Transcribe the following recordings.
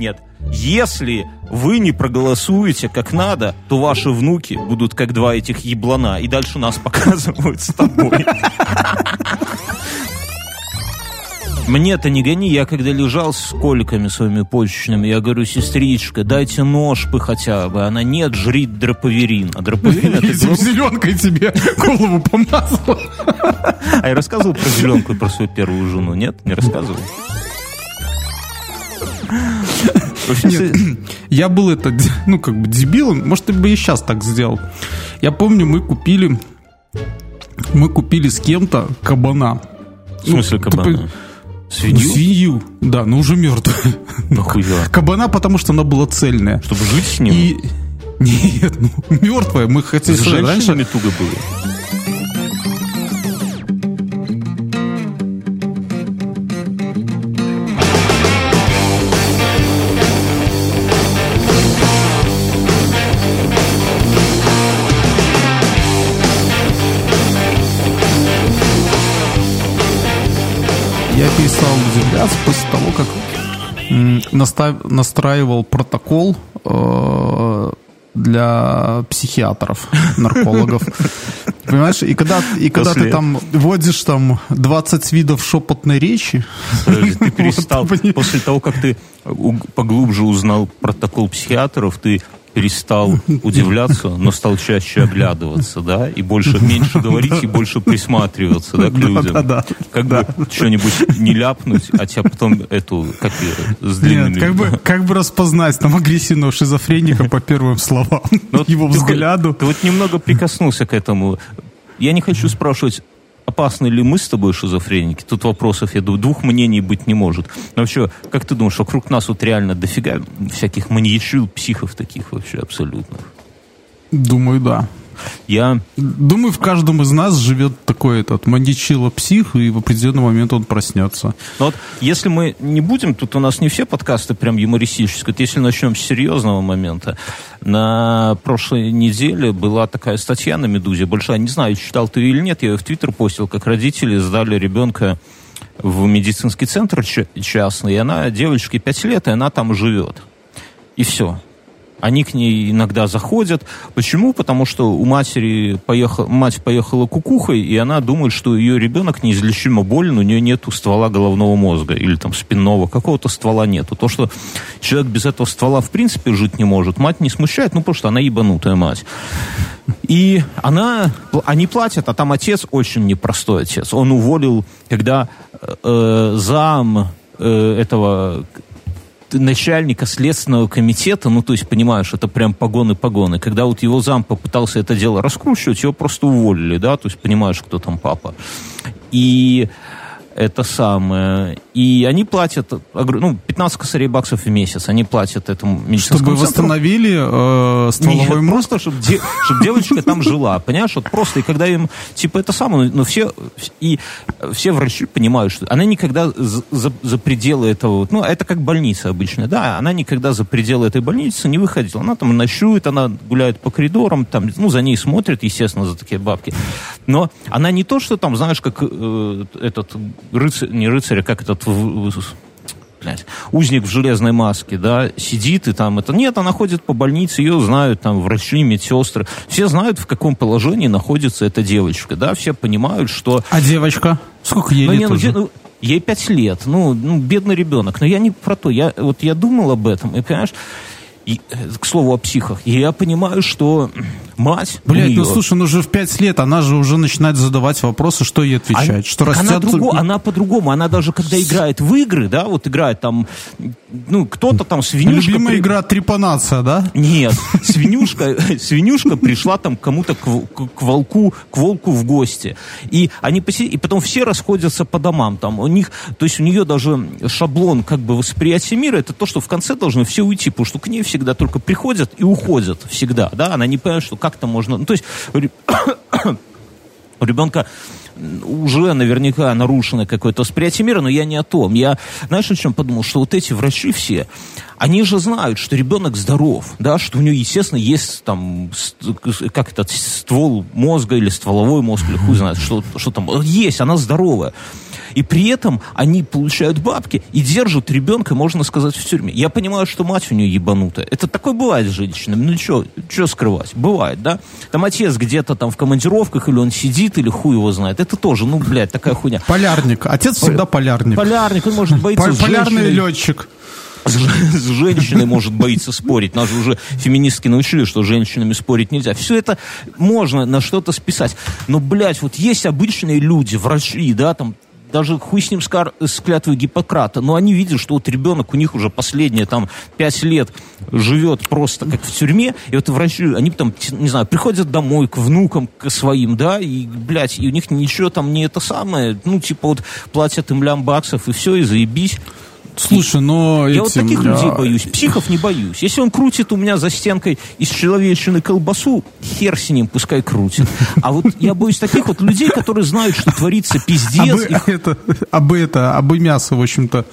Нет. Если вы не проголосуете как надо, то ваши внуки будут как два этих еблана. И дальше нас показывают с тобой. Мне-то не гони, я когда лежал с коликами своими почечными, я говорю, сестричка, дайте ножпы хотя бы. Она, нет, жри дроповерин. А дроповерин это... Зеленкой тебе голову помазал. А я рассказывал про зеленку и про свою первую жену, нет? Не рассказывал? Нет, я был это, ну, как бы дебилом. Может, ты бы и сейчас так сделал. Я помню, мы купили мы купили с кем-то кабана. В смысле Ну, кабана? ты Свинью? Ну, свинью, да, но уже мертвую. Нахуя? Кабана, потому что она была цельная. Чтобы жить с ним? И нет, ну мертвая. Мы хотели С сказать, раньше. женщинами туго было. Удивляться после того, как настраивал протокол э, для психиатров, наркологов. Понимаешь, и когда, и когда После- ты там вводишь там 20 видов шепотной речи, Подожди, Ты перестал, после того, как ты поглубже узнал протокол психиатров, ты перестал удивляться, но стал чаще оглядываться, да, и больше, меньше говорить и больше присматриваться, да, к людям. Да-да-да. Как бы что-нибудь не ляпнуть, а тебя потом эту, как с длинными... Нет, как бы, как бы распознать там агрессивного шизофреника по первым словам, Ну, вот его ты взгляду. Ты вот немного прикоснулся к этому. Я не хочу спрашивать, опасны ли мы с тобой шизофреники. Тут вопросов, я думаю, двух мнений быть не может. Но вообще, как ты думаешь, вокруг нас вот реально дофига всяких маньячил, психов таких вообще абсолютно? Думаю, да. Я Думаю, в каждом из нас живет такой этот маньячило псих, и в определенный момент он проснется. Ну вот, если мы не будем, тут у нас не все подкасты прям юмористические, вот если начнем с серьезного момента, на прошлой неделе была такая статья на «Медузе», большая, не знаю, читал ты или нет, я ее в Твиттер постил, как родители сдали ребенка в медицинский центр ча- частный, и она, девочке 5 лет, и она там живет. И все. Они к ней иногда заходят. Почему? Потому что у матери поехал, мать поехала кукухой, и она думает, что ее ребенок неизлечимо болен, у нее нету ствола головного мозга или там спинного, какого-то ствола нету. То, что человек без этого ствола в принципе жить не может, мать не смущает, ну потому что она ебанутая мать. И она, они платят, а там отец очень непростой отец. Он уволил, когда э, зам э, этого начальника следственного комитета, ну, то есть, понимаешь, это прям погоны-погоны. Когда вот его зам попытался это дело раскручивать, его просто уволили, да, то есть, понимаешь, кто там папа. И это самое. И они платят, ну, 15 косарей баксов в месяц, они платят этому медицинскому Чтобы центру. восстановили э, стволовой Нет, просто, чтобы, девочка там жила, понимаешь, вот просто, и когда им, типа, это самое, но все, и все врачи понимают, что она никогда за, за- пределы этого, ну, это как больница обычная, да, она никогда за пределы этой больницы не выходила, она там ночует, она гуляет по коридорам, там, ну, за ней смотрят, естественно, за такие бабки, но она не то, что там, знаешь, как э, этот рыцарь, не рыцарь, а как этот в- в- блядь, узник в железной маске, да, сидит и там это... Нет, она ходит по больнице, ее знают там врачи, медсестры. Все знают, в каком положении находится эта девочка, да, все понимают, что... А девочка? Сколько ей Ну, лет не, ну, уже? ну, ей пять лет, ну, ну, бедный ребенок. Но я не про то, я, вот я думал об этом, и, понимаешь, и, э, к слову о психах, и я понимаю, что мать Блять, ну слушай, ну уже в пять лет она же уже начинает задавать вопросы, что ей отвечать. Она- что она, растет... друго- она по-другому. Она даже когда играет в игры, да, вот играет там, ну, кто-то там свинюшка... Любимая при- игра трепанация, да? Нет, свинюшка, свинюшка пришла там кому-то к, к- к волку, к волку в гости. И они поси- и потом все расходятся по домам. Там у них, то есть у нее даже шаблон как бы восприятия мира, это то, что в конце должны все уйти, потому что к ней всегда только приходят и уходят всегда, да, она не понимает, что как-то можно, ну, то есть у ребенка уже наверняка нарушено какое-то восприятие мира, но я не о том. Я, знаешь, о чем подумал? Что вот эти врачи все, они же знают, что ребенок здоров, да, что у него, естественно, есть там, как этот ствол мозга или стволовой мозг, или хуй знает, что, что там, есть, она здоровая. И при этом они получают бабки и держат ребенка, можно сказать, в тюрьме. Я понимаю, что мать у нее ебанутая. Это такое бывает с женщинами. Ну что, скрывать? Бывает, да? Там отец где-то там в командировках, или он сидит, или хуй его знает. Это тоже, ну, блядь, такая хуйня. Полярник. Отец всегда полярник. Полярник, он может боиться Полярный летчик с, женщиной может боиться спорить. Нас же уже феминистки научили, что с женщинами спорить нельзя. Все это можно на что-то списать. Но, блядь, вот есть обычные люди, врачи, да, там даже хуй с ним скар, с клятвой Гиппократа, но они видят, что вот ребенок у них уже последние там пять лет живет просто как в тюрьме, и вот врачи, они там, не знаю, приходят домой к внукам, к своим, да, и, блядь, и у них ничего там не это самое, ну, типа вот платят им лям баксов, и все, и заебись. Слушай, но Я этим, вот таких людей боюсь, психов не боюсь. Если он крутит у меня за стенкой из человечины колбасу, хер с ним, пускай крутит. А вот я боюсь таких вот людей, которые знают, что творится пиздец. Абы, их это, это, абы мясо, в общем-то,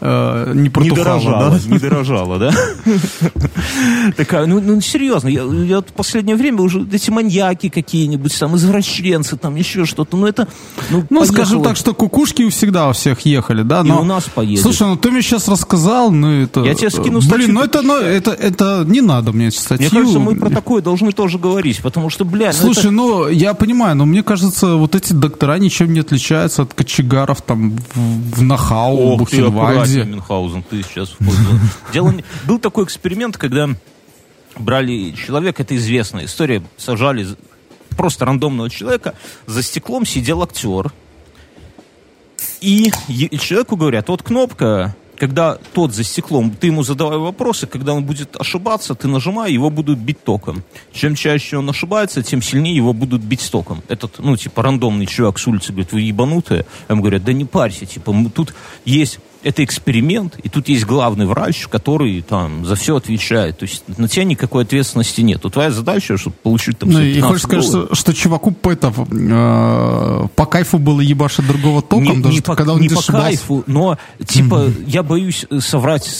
э, не не протухало, дорожало, да? не дорожало, да? Такая, ну, ну серьезно, я, я в последнее время уже эти маньяки какие-нибудь, там, извращенцы, там, еще что-то, ну это, ну, Ну, поехало. скажем так, что кукушки всегда у всех ехали, да? И Но... у нас поедет. Слушай, ну ты мне сейчас рассказал, ну это... Я тебе скину Блин, статью. ну это, ну, это, это не надо мне статью. Мне кажется, мы про такое должны тоже говорить, потому что, бля, ну Слушай, это- ну я понимаю, но мне кажется, вот эти доктора ничем не отличаются от кочегаров там в, в Нахау, в Бухенвальде. Мюнхгаузен, ты сейчас. Дело Был такой эксперимент, когда брали человека, это известная история, сажали просто рандомного человека, за стеклом сидел актер, и человеку говорят, вот кнопка, когда тот за стеклом, ты ему задавай вопросы, когда он будет ошибаться, ты нажимай, его будут бить током. Чем чаще он ошибается, тем сильнее его будут бить током. Этот, ну, типа, рандомный чувак с улицы говорит, вы ебанутые? А ему говорят, да не парься, типа, мы- тут есть это эксперимент, и тут есть главный врач, который там за все отвечает. То есть на тебя никакой ответственности нет. Вот твоя задача, чтобы получить там Ну, и 15 хочешь сказать, что, что чуваку это, э, по кайфу было ебашить другого током, не, даже не по, когда он не не по кайфу, но типа я боюсь э, соврать.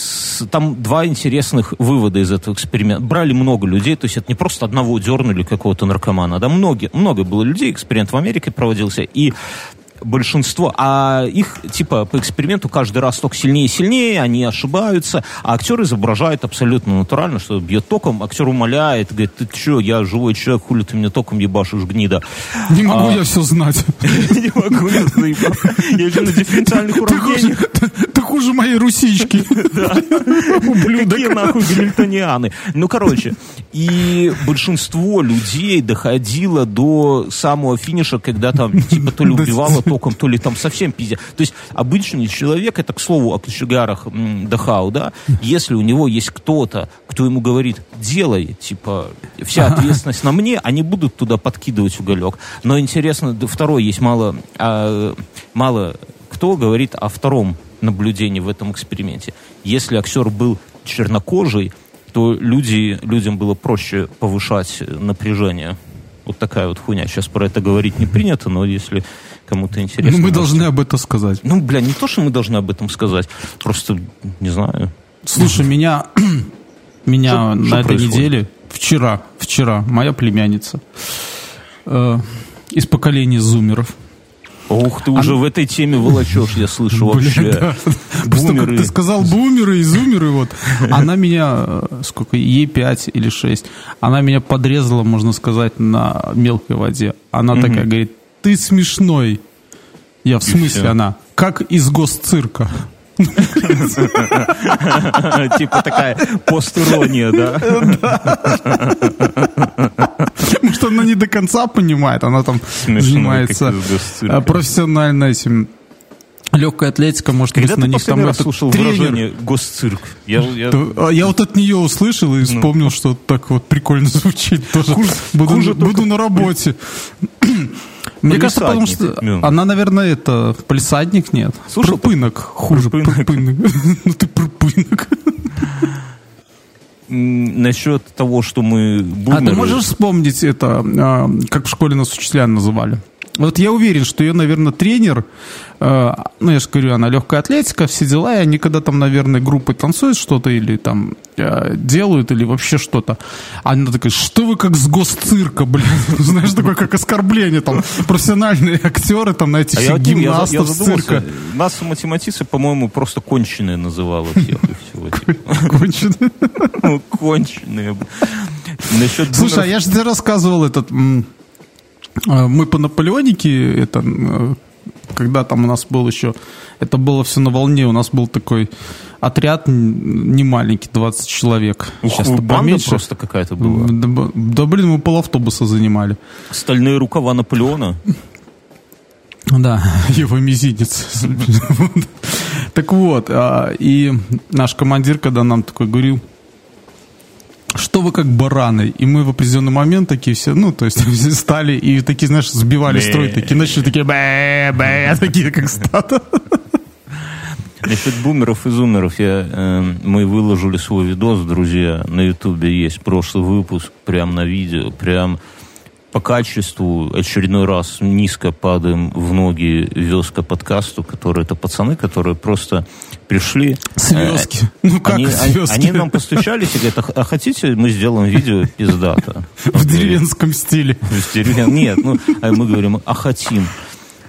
Там два интересных вывода из этого эксперимента. Брали много людей, то есть это не просто одного дернули какого-то наркомана, да много, много было людей. Эксперимент в Америке проводился и большинство, а их, типа, по эксперименту каждый раз только сильнее и сильнее, они ошибаются, а актер изображает абсолютно натурально, что бьет током, актер умоляет, говорит, ты что, я живой человек, хули ты мне током ебашишь, гнида. Не могу А. я все знать. Не могу, я заебал. Я же на дифференциальных уравнениях. Хуже моей русички. Какие нахуй гамильтонианы? Ну, короче, и большинство людей доходило до самого финиша, когда там, типа, то ли убивало током, то ли там совсем пиздец. То есть обычный человек, это, к слову, о кочегарах Дахау, да, если у него есть кто-то, кто ему говорит, делай, типа, вся ответственность на мне, они будут туда подкидывать уголек. Но интересно, второй есть мало, а, мало кто говорит о втором наблюдении в этом эксперименте. Если актер был чернокожий, то люди, людям было проще повышать напряжение. Вот такая вот хуйня. Сейчас про это говорить не принято, но если кому-то интересно... Ну, мы можете- должны об этом сказать. Ну, бля, не то, что мы должны об этом сказать. Просто, не знаю. Слушай, меня, меня Что- на что этой происходит? неделе, вчера, вчера, моя племянница э, из поколения зумеров. Ух, ты уже в этой теме волочешь, я слышу вообще. да. Просто как ты сказал бумеры и зумеры, вот. Она меня, э, сколько, ей 5 или 6, она меня подрезала, можно сказать, на мелкой воде. Она такая говорит, ты смешной. Я в смысле она? Как из госцирка. Типа такая постирония, да? Может, она не до конца понимает, она там занимается э, профессионально этим легкая атлетика, может Когда на них там раз слушал тренер. выражение «госцирк»? Я, я- а Я вот от нее услышал и вспомнил, что так вот прикольно звучит. Тоже Хуже- буду, буду только на работе. Мне кажется, потому что Палисадник, ну. она, наверное, это полисадник нет. Слушал? Прыпынок. Хуже. Прыпынок. Ну ты прыпынок. насчет того, что мы А ты можешь вспомнить это, а, как в школе нас учителя называли? Вот я уверен, что ее, наверное, тренер, э, ну, я же говорю, она легкая атлетика, все дела, и они когда там, наверное, группы танцуют что-то или там э, делают, или вообще что-то, она такая, что вы как с госцирка, блин, знаешь, такое как оскорбление, там, профессиональные актеры, там, на этих А гимнастов цирка. нас математицы, по-моему, просто конченые называла всех типа. Конченые. Ну, Конченые. Слушай, а я же тебе рассказывал этот... э, Мы по Наполеонике, это, э, когда там у нас был еще... Это было все на волне, у нас был такой отряд не маленький, 20 человек. Ух, Сейчас банда поменьше. просто какая-то была. Да, да, блин, мы полавтобуса занимали. Стальные рукава Наполеона. Да, его мизинец. Так вот, а, и наш командир, когда нам такой говорил, что вы как бараны? И мы в определенный момент такие все, ну, то есть стали и такие, знаешь, сбивали строй, такие начали такие бэ бэ такие как стадо. Насчет бумеров и зумеров я, э, мы выложили свой видос, друзья, на ютубе есть прошлый выпуск, прям на видео, прям по качеству очередной раз низко падаем в ноги везка подкасту, которые это пацаны, которые просто пришли. Звездки. Э, Ну как они, они, звездки? они нам постучались и говорят, а, а хотите, мы сделаем видео пиздато? В деревенском стиле. В деревне- Нет, ну, а мы говорим, а хотим.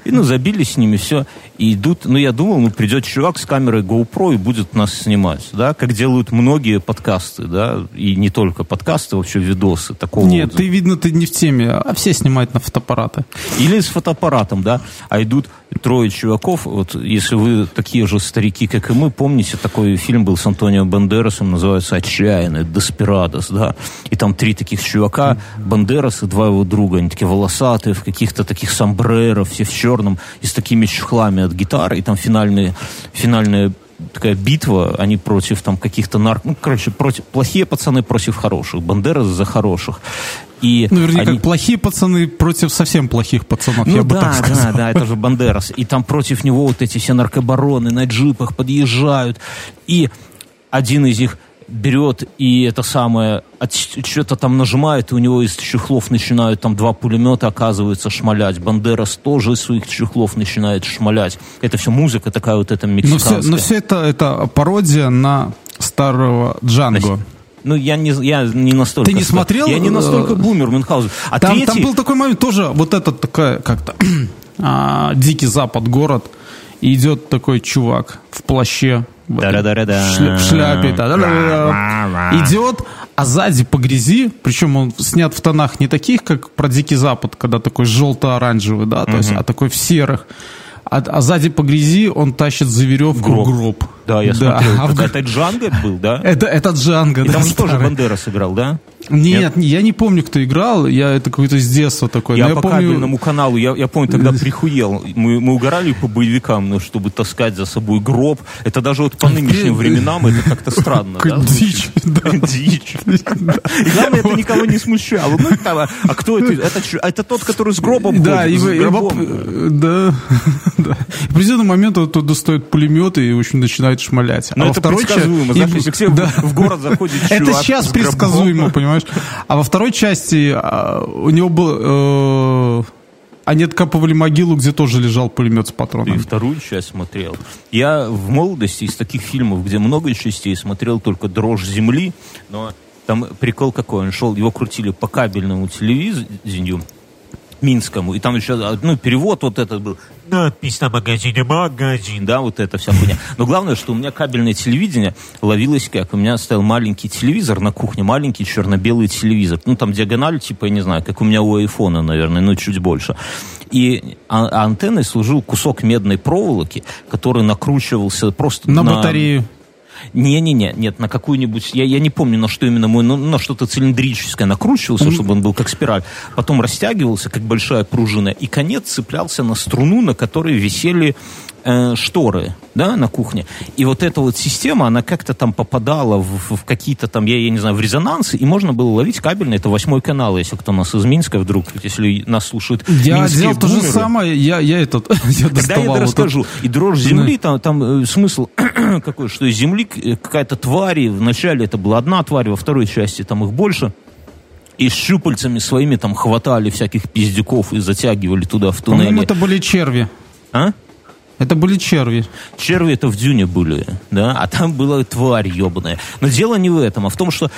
И, ну, забили с ними все, и идут, ну, я думал, ну, придет чувак с камерой GoPro и будет нас снимать, да, как делают многие подкасты, да, и не только подкасты, вообще видосы такого Нет, вот. ты, видно, ты не в теме, а все снимают на фотоаппараты. Или с фотоаппаратом, да, а идут трое чуваков, вот, если вы такие же старики, как и мы, помните, такой фильм был с Антонио Бандерасом, называется «Отчаянный», «Деспирадос», да, и там три таких чувака, Бандерас и два его друга, они такие волосатые, в каких-то таких сомбреро, все в черном, и с такими чехлами от гитары, и там финальные, финальная такая битва, они против там каких-то нарк... Ну, короче, против... плохие пацаны против хороших, Бандерас за хороших. И Ну, вернее, они- как плохие пацаны против совсем плохих пацанов, ну я бы да, так сказал. да, да, это же Бандерас. И там против него вот эти все наркобароны на джипах подъезжают. И один из них берет и это самое, что-то там нажимает, и у него из чехлов начинают там два пулемета, оказывается, шмалять. Бандерас тоже из своих чехлов начинает шмалять. Это все музыка такая вот эта Но все, мексиканская. но все это, это пародия на старого Джанго. Ну, я не, я не настолько... Ты не смотрел, Я не настолько э, бумер Мюнхгаузен. А Там, третий... там был такой момент тоже, вот этот такая, как-то, а, Дикий Запад, город, и идет такой чувак в плаще, в, в шляпе, идет, а сзади по грязи, причем он снят в тонах не таких, как про Дикий Запад, когда такой желто-оранжевый, да, то есть, а такой в серых. А, а сзади по грязи он тащит за веревку Гроб. гроб. Да, я Да, смотрел. а в Так гр- Это Джанго был, да? Это, это Джанго, И да, там же тоже. Бандера сыграл, да? Нет, я не помню, кто играл. Я это какой-то с детства такой. Я, но по помню. кабельному каналу, я, я помню, тогда прихуел. Мы, мы угорали по боевикам, ну, чтобы таскать за собой гроб. Это даже вот по нынешним временам это как-то странно. Да, дичь, звучит? Дичь. И главное, это никого не смущало. Ну, там, а, а кто это? Это, это тот, который с гробом Да, ходит, и, с гробом. э, да, да. В определенный момент он тут достает пулемет и, в общем, начинает шмалять. Ну, во это предсказуемо. Знаешь, если да. в город заходит Это сейчас предсказуемо, понимаешь? А во второй части а, у него был... э, Они откапывали могилу, где тоже лежал пулемет с патронами. вторую часть смотрел. Я в молодости из таких фильмов, где много частей, смотрел только «Дрожь земли», но там прикол какой, он шел, его крутили по кабельному телевидению, Минскому, и там еще, ну, перевод вот этот был, надпись на магазине, магазин, да, вот это вся хуйня. Но главное, что у меня кабельное телевидение ловилось как, у меня стоял маленький телевизор на кухне, маленький черно-белый телевизор, ну, там диагональ, типа, я не знаю, как у меня у айфона, наверное, ну, чуть больше. И а- а антенной служил кусок медной проволоки, который накручивался просто На батарею. Не-не-не, нет, на какую-нибудь, я, я не помню, на что именно мой, ну, на что-то цилиндрическое накручивался, чтобы он был как спираль. Потом растягивался, как большая пружина, и конец цеплялся на струну, на которой висели э, шторы, да, на кухне. И вот эта вот система, она как-то там попадала в, в какие-то там, я, я не знаю, в резонансы, и можно было ловить кабельный, это восьмой канал, если кто нас из Минска вдруг, если нас слушают Я делал то же самое, я, я этот, я Тогда я вот расскажу. И дрожь земли, там, там э, смысл какой, что из земли э, какая-то тварь, вначале это была одна тварь, во второй части там их больше, и щупальцами своими там хватали всяких пиздюков и затягивали туда в туннеле. По-моему, это были черви. А? Это были черви. Черви это в дюне были, да, а там была тварь ебаная. Но дело не в этом, а в том, что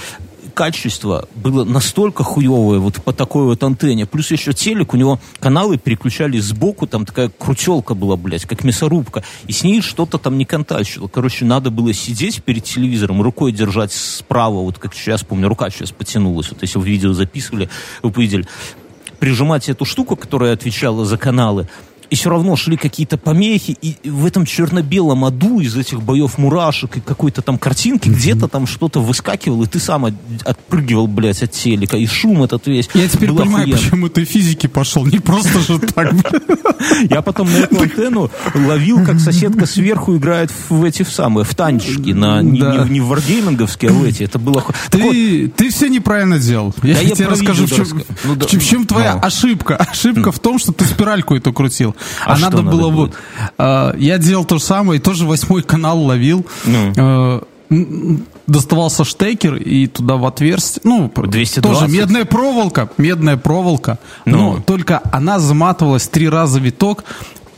качество было настолько хуевое вот по такой вот антенне. Плюс еще телек, у него каналы переключались сбоку, там такая крутелка была, блядь, как мясорубка. И с ней что-то там не контачило. Короче, надо было сидеть перед телевизором, рукой держать справа, вот как сейчас, помню, рука сейчас потянулась. Вот если вы видео записывали, вы увидели прижимать эту штуку, которая отвечала за каналы, и все равно шли какие-то помехи, и в этом черно-белом аду из этих боев мурашек и какой-то там картинки mm-hmm. где-то там что-то выскакивало, и ты сам от, отпрыгивал, блядь, от телека, и шум этот весь. Я теперь понимаю, охуенно. почему ты физики пошел, не просто же так. Я потом на эту антенну ловил, как соседка сверху играет в эти самые, в танчики, на, не, в варгейминговские, а в эти. Это было... Ты, все неправильно делал. Я, тебе расскажу, в чем, ну, чем твоя ну. ошибка. Ошибка в том, что ты спиральку эту крутил. А, а надо было вот... Э, я делал то же самое, тоже восьмой канал ловил. Ну. Э, доставался штекер и туда в отверстие, ну, 220. тоже медная проволока, медная проволока, ну. но только она заматывалась три раза виток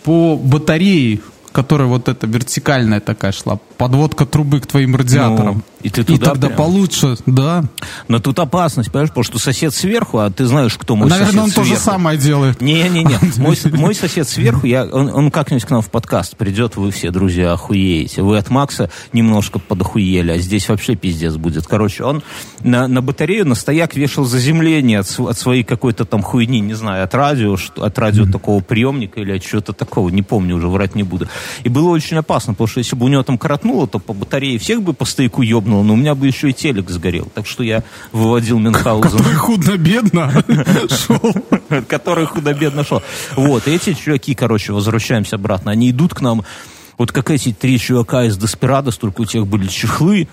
по батарее, которая вот эта вертикальная такая шла, подводка трубы к твоим радиаторам. И ты туда И тогда прям... получше, да. Но тут опасность, понимаешь, потому что сосед сверху, а ты знаешь, кто мой Наверное, сосед он сверху. то же самое делает. Не-не-не, мой, мой сосед сверху, я, он, он как-нибудь к нам в подкаст придет, вы все, друзья, охуеете. Вы от Макса немножко подохуели, а здесь вообще пиздец будет. Короче, он на, на батарею, на стояк вешал заземление от, от своей какой-то там хуйни, не знаю, от радио, от радио mm-hmm. такого приемника или от чего-то такого, не помню уже, врать не буду. И было очень опасно, потому что если бы у него там коротнуло, то по батарее всех бы по стояку ёбнуло, но у меня бы еще и телек сгорел. Так что я выводил Мюнхгаузен. Который худо-бедно шел. Который худо-бедно шел. Вот, эти чуваки, короче, возвращаемся обратно. Они идут к нам, вот как эти три чувака из Деспирадос, только у тех были чехлы,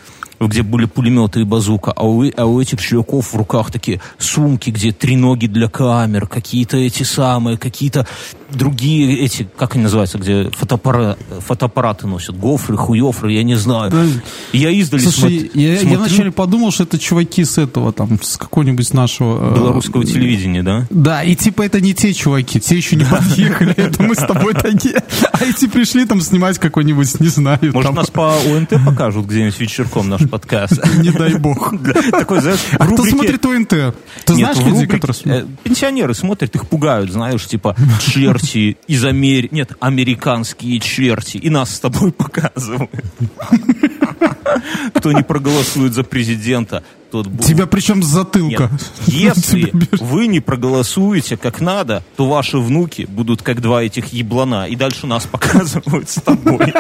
где были пулеметы и базука, а у, а у этих чуваков в руках такие сумки, где три ноги для камер, какие-то эти самые, какие-то другие эти, как они называются, где фотоаппарат, фотоаппараты носят, гофры, хуёфры, я не знаю. Да. Я издали Слушай, смотр... я, смотрю... я вначале подумал, что это чуваки с этого, там, с какого-нибудь нашего... Э, Белорусского э, телевидения, да? Да, и типа это не те чуваки, те еще не подъехали, это мы с тобой такие. А эти пришли там снимать какой-нибудь, не знаю. Может, нас по ОНТ покажут где-нибудь вечерком наш подкаст? Не дай бог. Такой, знаешь, А кто смотрит ОНТ? Ты знаешь людей, которые смотрят? Э, пенсионеры смотрят, их пугают, знаешь, типа, черти из Америки, нет, американские черти, и нас с тобой показывают. Кто не проголосует за президента, тот будет. Тебя причем с затылка. Нет, если вы не проголосуете как надо, то ваши внуки будут как два этих еблана, и дальше нас показывают с тобой.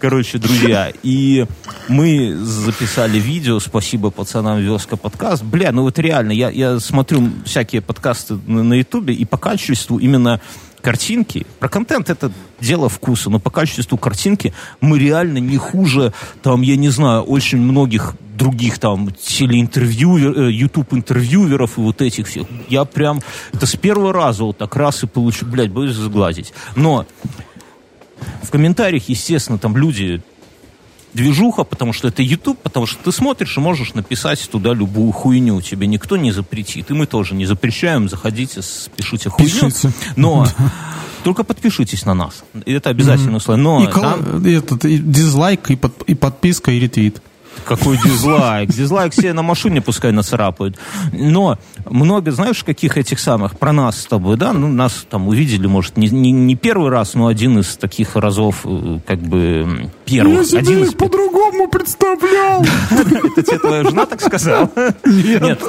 Короче, друзья, и мы записали видео, спасибо пацанам Веска подкаст. Бля, ну вот реально, я, я смотрю всякие подкасты на Ютубе, и по качеству именно картинки, про контент это дело вкуса, но по качеству картинки мы реально не хуже, там, я не знаю, очень многих других там телеинтервью, YouTube э, интервьюеров и вот этих всех. Я прям, это с первого раза вот так раз и получу, блядь, боюсь сглазить. Но в комментариях, естественно, там люди движуха, потому что это YouTube, потому что ты смотришь и можешь написать туда любую хуйню. Тебе никто не запретит. И мы тоже не запрещаем. Заходите, пишите хуйню. Пишите. Но только подпишитесь на нас. Это обязательно условие. Но и, там... этот, и дизлайк, и, под, и подписка, и ретвит. Какой дизлайк? Дизлайк все на машине пускай нацарапают. Но много, знаешь, каких этих самых, про нас с тобой, да, ну, нас там увидели, может, не, не, не первый раз, но один из таких разов, э, как бы, первых. Я себе их по-другому представлял. Это тебе твоя жена так сказала? Нет.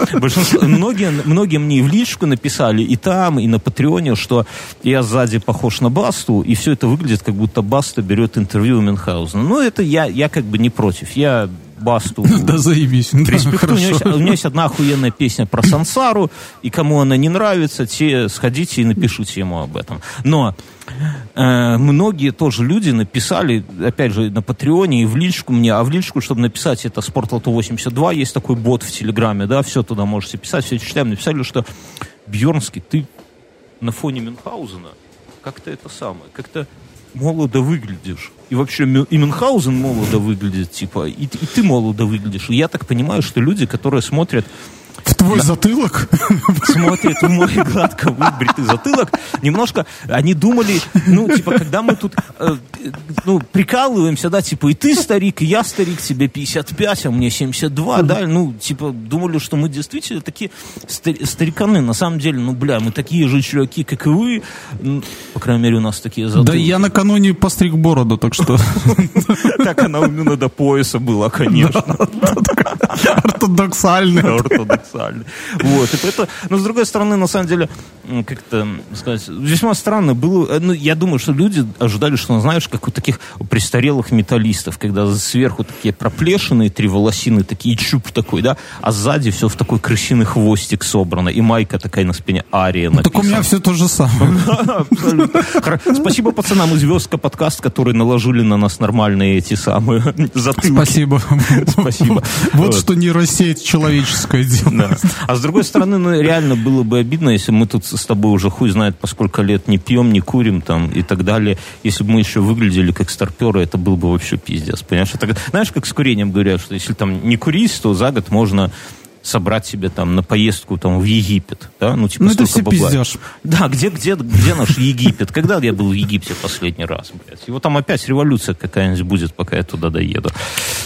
Многие, мне в личку написали и там, и на Патреоне, что я сзади похож на Басту, и все это выглядит, как будто Баста берет интервью у Мюнхгаузена. Но это я, я как бы не против. Я Басту. Да заебись. Да, у, него есть, у меня есть одна охуенная песня про Сансару, и кому она не нравится, те сходите и напишите ему об этом. Но многие тоже люди написали, опять же, на Патреоне и в личку мне, а в личку, чтобы написать это Спортлото 82, есть такой бот в Телеграме, да, все туда можете писать, все читаем, написали, что Бьернский, ты на фоне Мюнхгаузена как-то это самое, как-то молодо выглядишь. И вообще и Мюнхгаузен молодо выглядит, типа, и, и ты молодо выглядишь. И я так понимаю, что люди, которые смотрят в твой затылок? Смотрит в мой гладко выбритый затылок. Немножко они думали, ну, типа, когда мы тут, э, ну, прикалываемся, да, типа, и ты старик, и я старик, тебе 55, а мне 72, да, ну, типа, думали, что мы действительно такие стариканы. На самом деле, ну, бля, мы такие же чуваки, как и вы. Ну, по крайней мере, у нас такие затылки. Да я накануне постриг бороду, так что... Так она у меня до пояса была, конечно. Ортодоксальная. Ортодоксальная социальный. Вот, и это, но с другой стороны, на самом деле, как-то сказать, весьма странно было. Э, ну, я думаю, что люди ожидали, что, ну, знаешь, как у таких престарелых металлистов, когда сверху такие проплешины, три волосины, такие чуб такой, да, а сзади все в такой крысиный хвостик собрано, и майка такая на спине Ария написана. Так у меня все то же самое. Спасибо пацанам из Звездка подкаст, которые наложили на нас нормальные эти самые затылки. Спасибо. Спасибо. Вот что нейросеть человеческое дело. А с другой стороны, ну, реально было бы обидно, если мы тут с тобой уже хуй знает по сколько лет не пьем, не курим там и так далее. Если бы мы еще выглядели как старперы, это был бы вообще пиздец. Понимаешь? Это, знаешь, как с курением говорят, что если там не курить, то за год можно собрать себе там на поездку там в Египет, да, ну типа ну, это все бабла. пиздешь. Да, где, где, где наш Египет? Когда я был в Египте последний раз, блядь? Его там опять революция какая-нибудь будет, пока я туда доеду.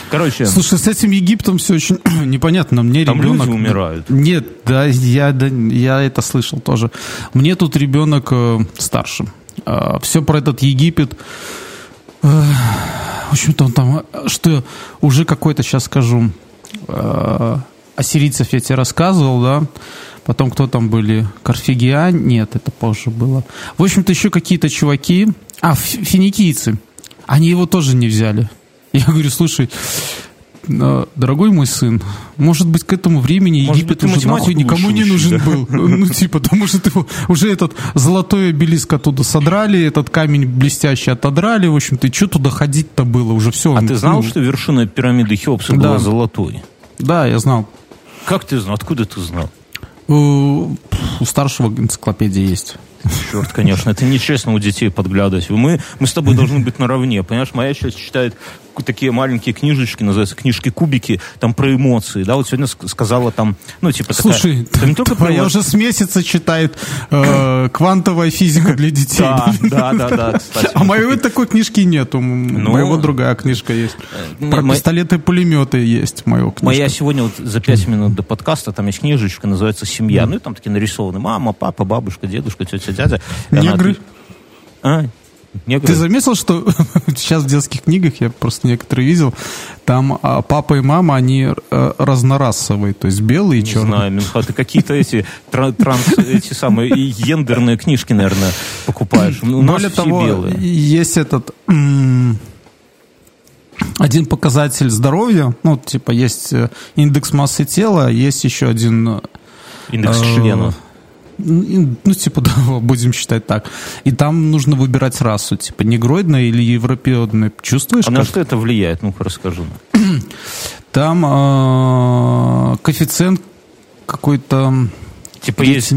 Короче... Слушай, с этим Египтом все очень непонятно. Мне там ребенок... люди умирают. Нет, да, я, да, я это слышал тоже. Мне тут ребенок э, старше. Э, все про этот Египет... Э, в общем-то, он там... Что уже какой-то, сейчас скажу... Э, ассирийцев я тебе рассказывал, да, потом кто там были, Карфигиан, нет, это позже было. В общем-то, еще какие-то чуваки, а, финикийцы, они его тоже не взяли. Я говорю, слушай, э, дорогой мой сын, может быть, к этому времени может Египет быть, уже нахуй никому не нужен да? был. Ну, типа, потому что его уже этот золотой обелиск оттуда содрали, этот камень блестящий отодрали, в общем-то, и что туда ходить-то было, уже все. А ты знал, ну, что вершина пирамиды Хеопса да. была золотой? Да, я знал. Как ты знал? Откуда ты знал? У, у старшего энциклопедии есть. Черт, конечно, это нечестно у детей подглядывать. Мы, мы с тобой должны быть наравне. Понимаешь, моя часть читает такие маленькие книжечки, называются книжки-кубики, там про эмоции, да, вот сегодня сказала там, ну, типа Слушай, такая... не только твоя про... уже с месяца читает э, «Квантовая физика для детей». Да, да, да, да, кстати. А моей такой книжки нет, у ну, моего другая книжка есть. Э, про пистолеты и пулеметы есть моя книжка. Моя сегодня вот за пять минут до подкаста, там есть книжечка, называется «Семья», ну, и там такие нарисованы мама, папа, бабушка, дедушка, тетя, дядя. Негры? А, Негры. Ты заметил, что сейчас в детских книгах, я просто некоторые видел, там а, папа и мама, они а, разнорасовые, то есть белые и черные. Не знаю, Минха, ты какие-то эти, транс, эти самые гендерные книжки, наверное, покупаешь. У нас Более того, белые. есть этот один показатель здоровья, ну, типа, есть э, индекс массы тела, есть еще один... Э, индекс э, члена ну, типа, да, будем считать так. И там нужно выбирать расу, типа, негроидная или европеодная. Чувствуешь? А на что это влияет? Ну-ка, расскажи. Там э, коэффициент какой-то... Типа есть,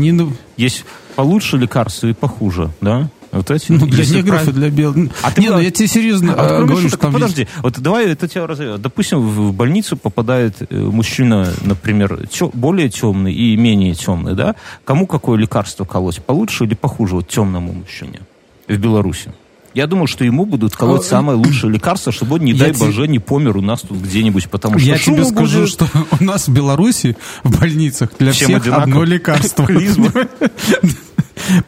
есть получше лекарства и похуже, да? Вот эти, ну, для негров и для белых. А ты, не, ну, я тебе серьезно а, а, говорю, что там Подожди, есть... вот давай это тебя разовьем. Допустим, в больницу попадает э, мужчина, например, тё, более темный и менее темный, да? Кому какое лекарство колоть? Получше или похуже вот темному мужчине в Беларуси? Я думаю, что ему будут колоть а, самое лучшее лекарство, чтобы он, не дай те... боже, не помер у нас тут где-нибудь, потому что Я тебе скажу, будет... что у нас в Беларуси в больницах для Всем всех одинаково. одно лекарство.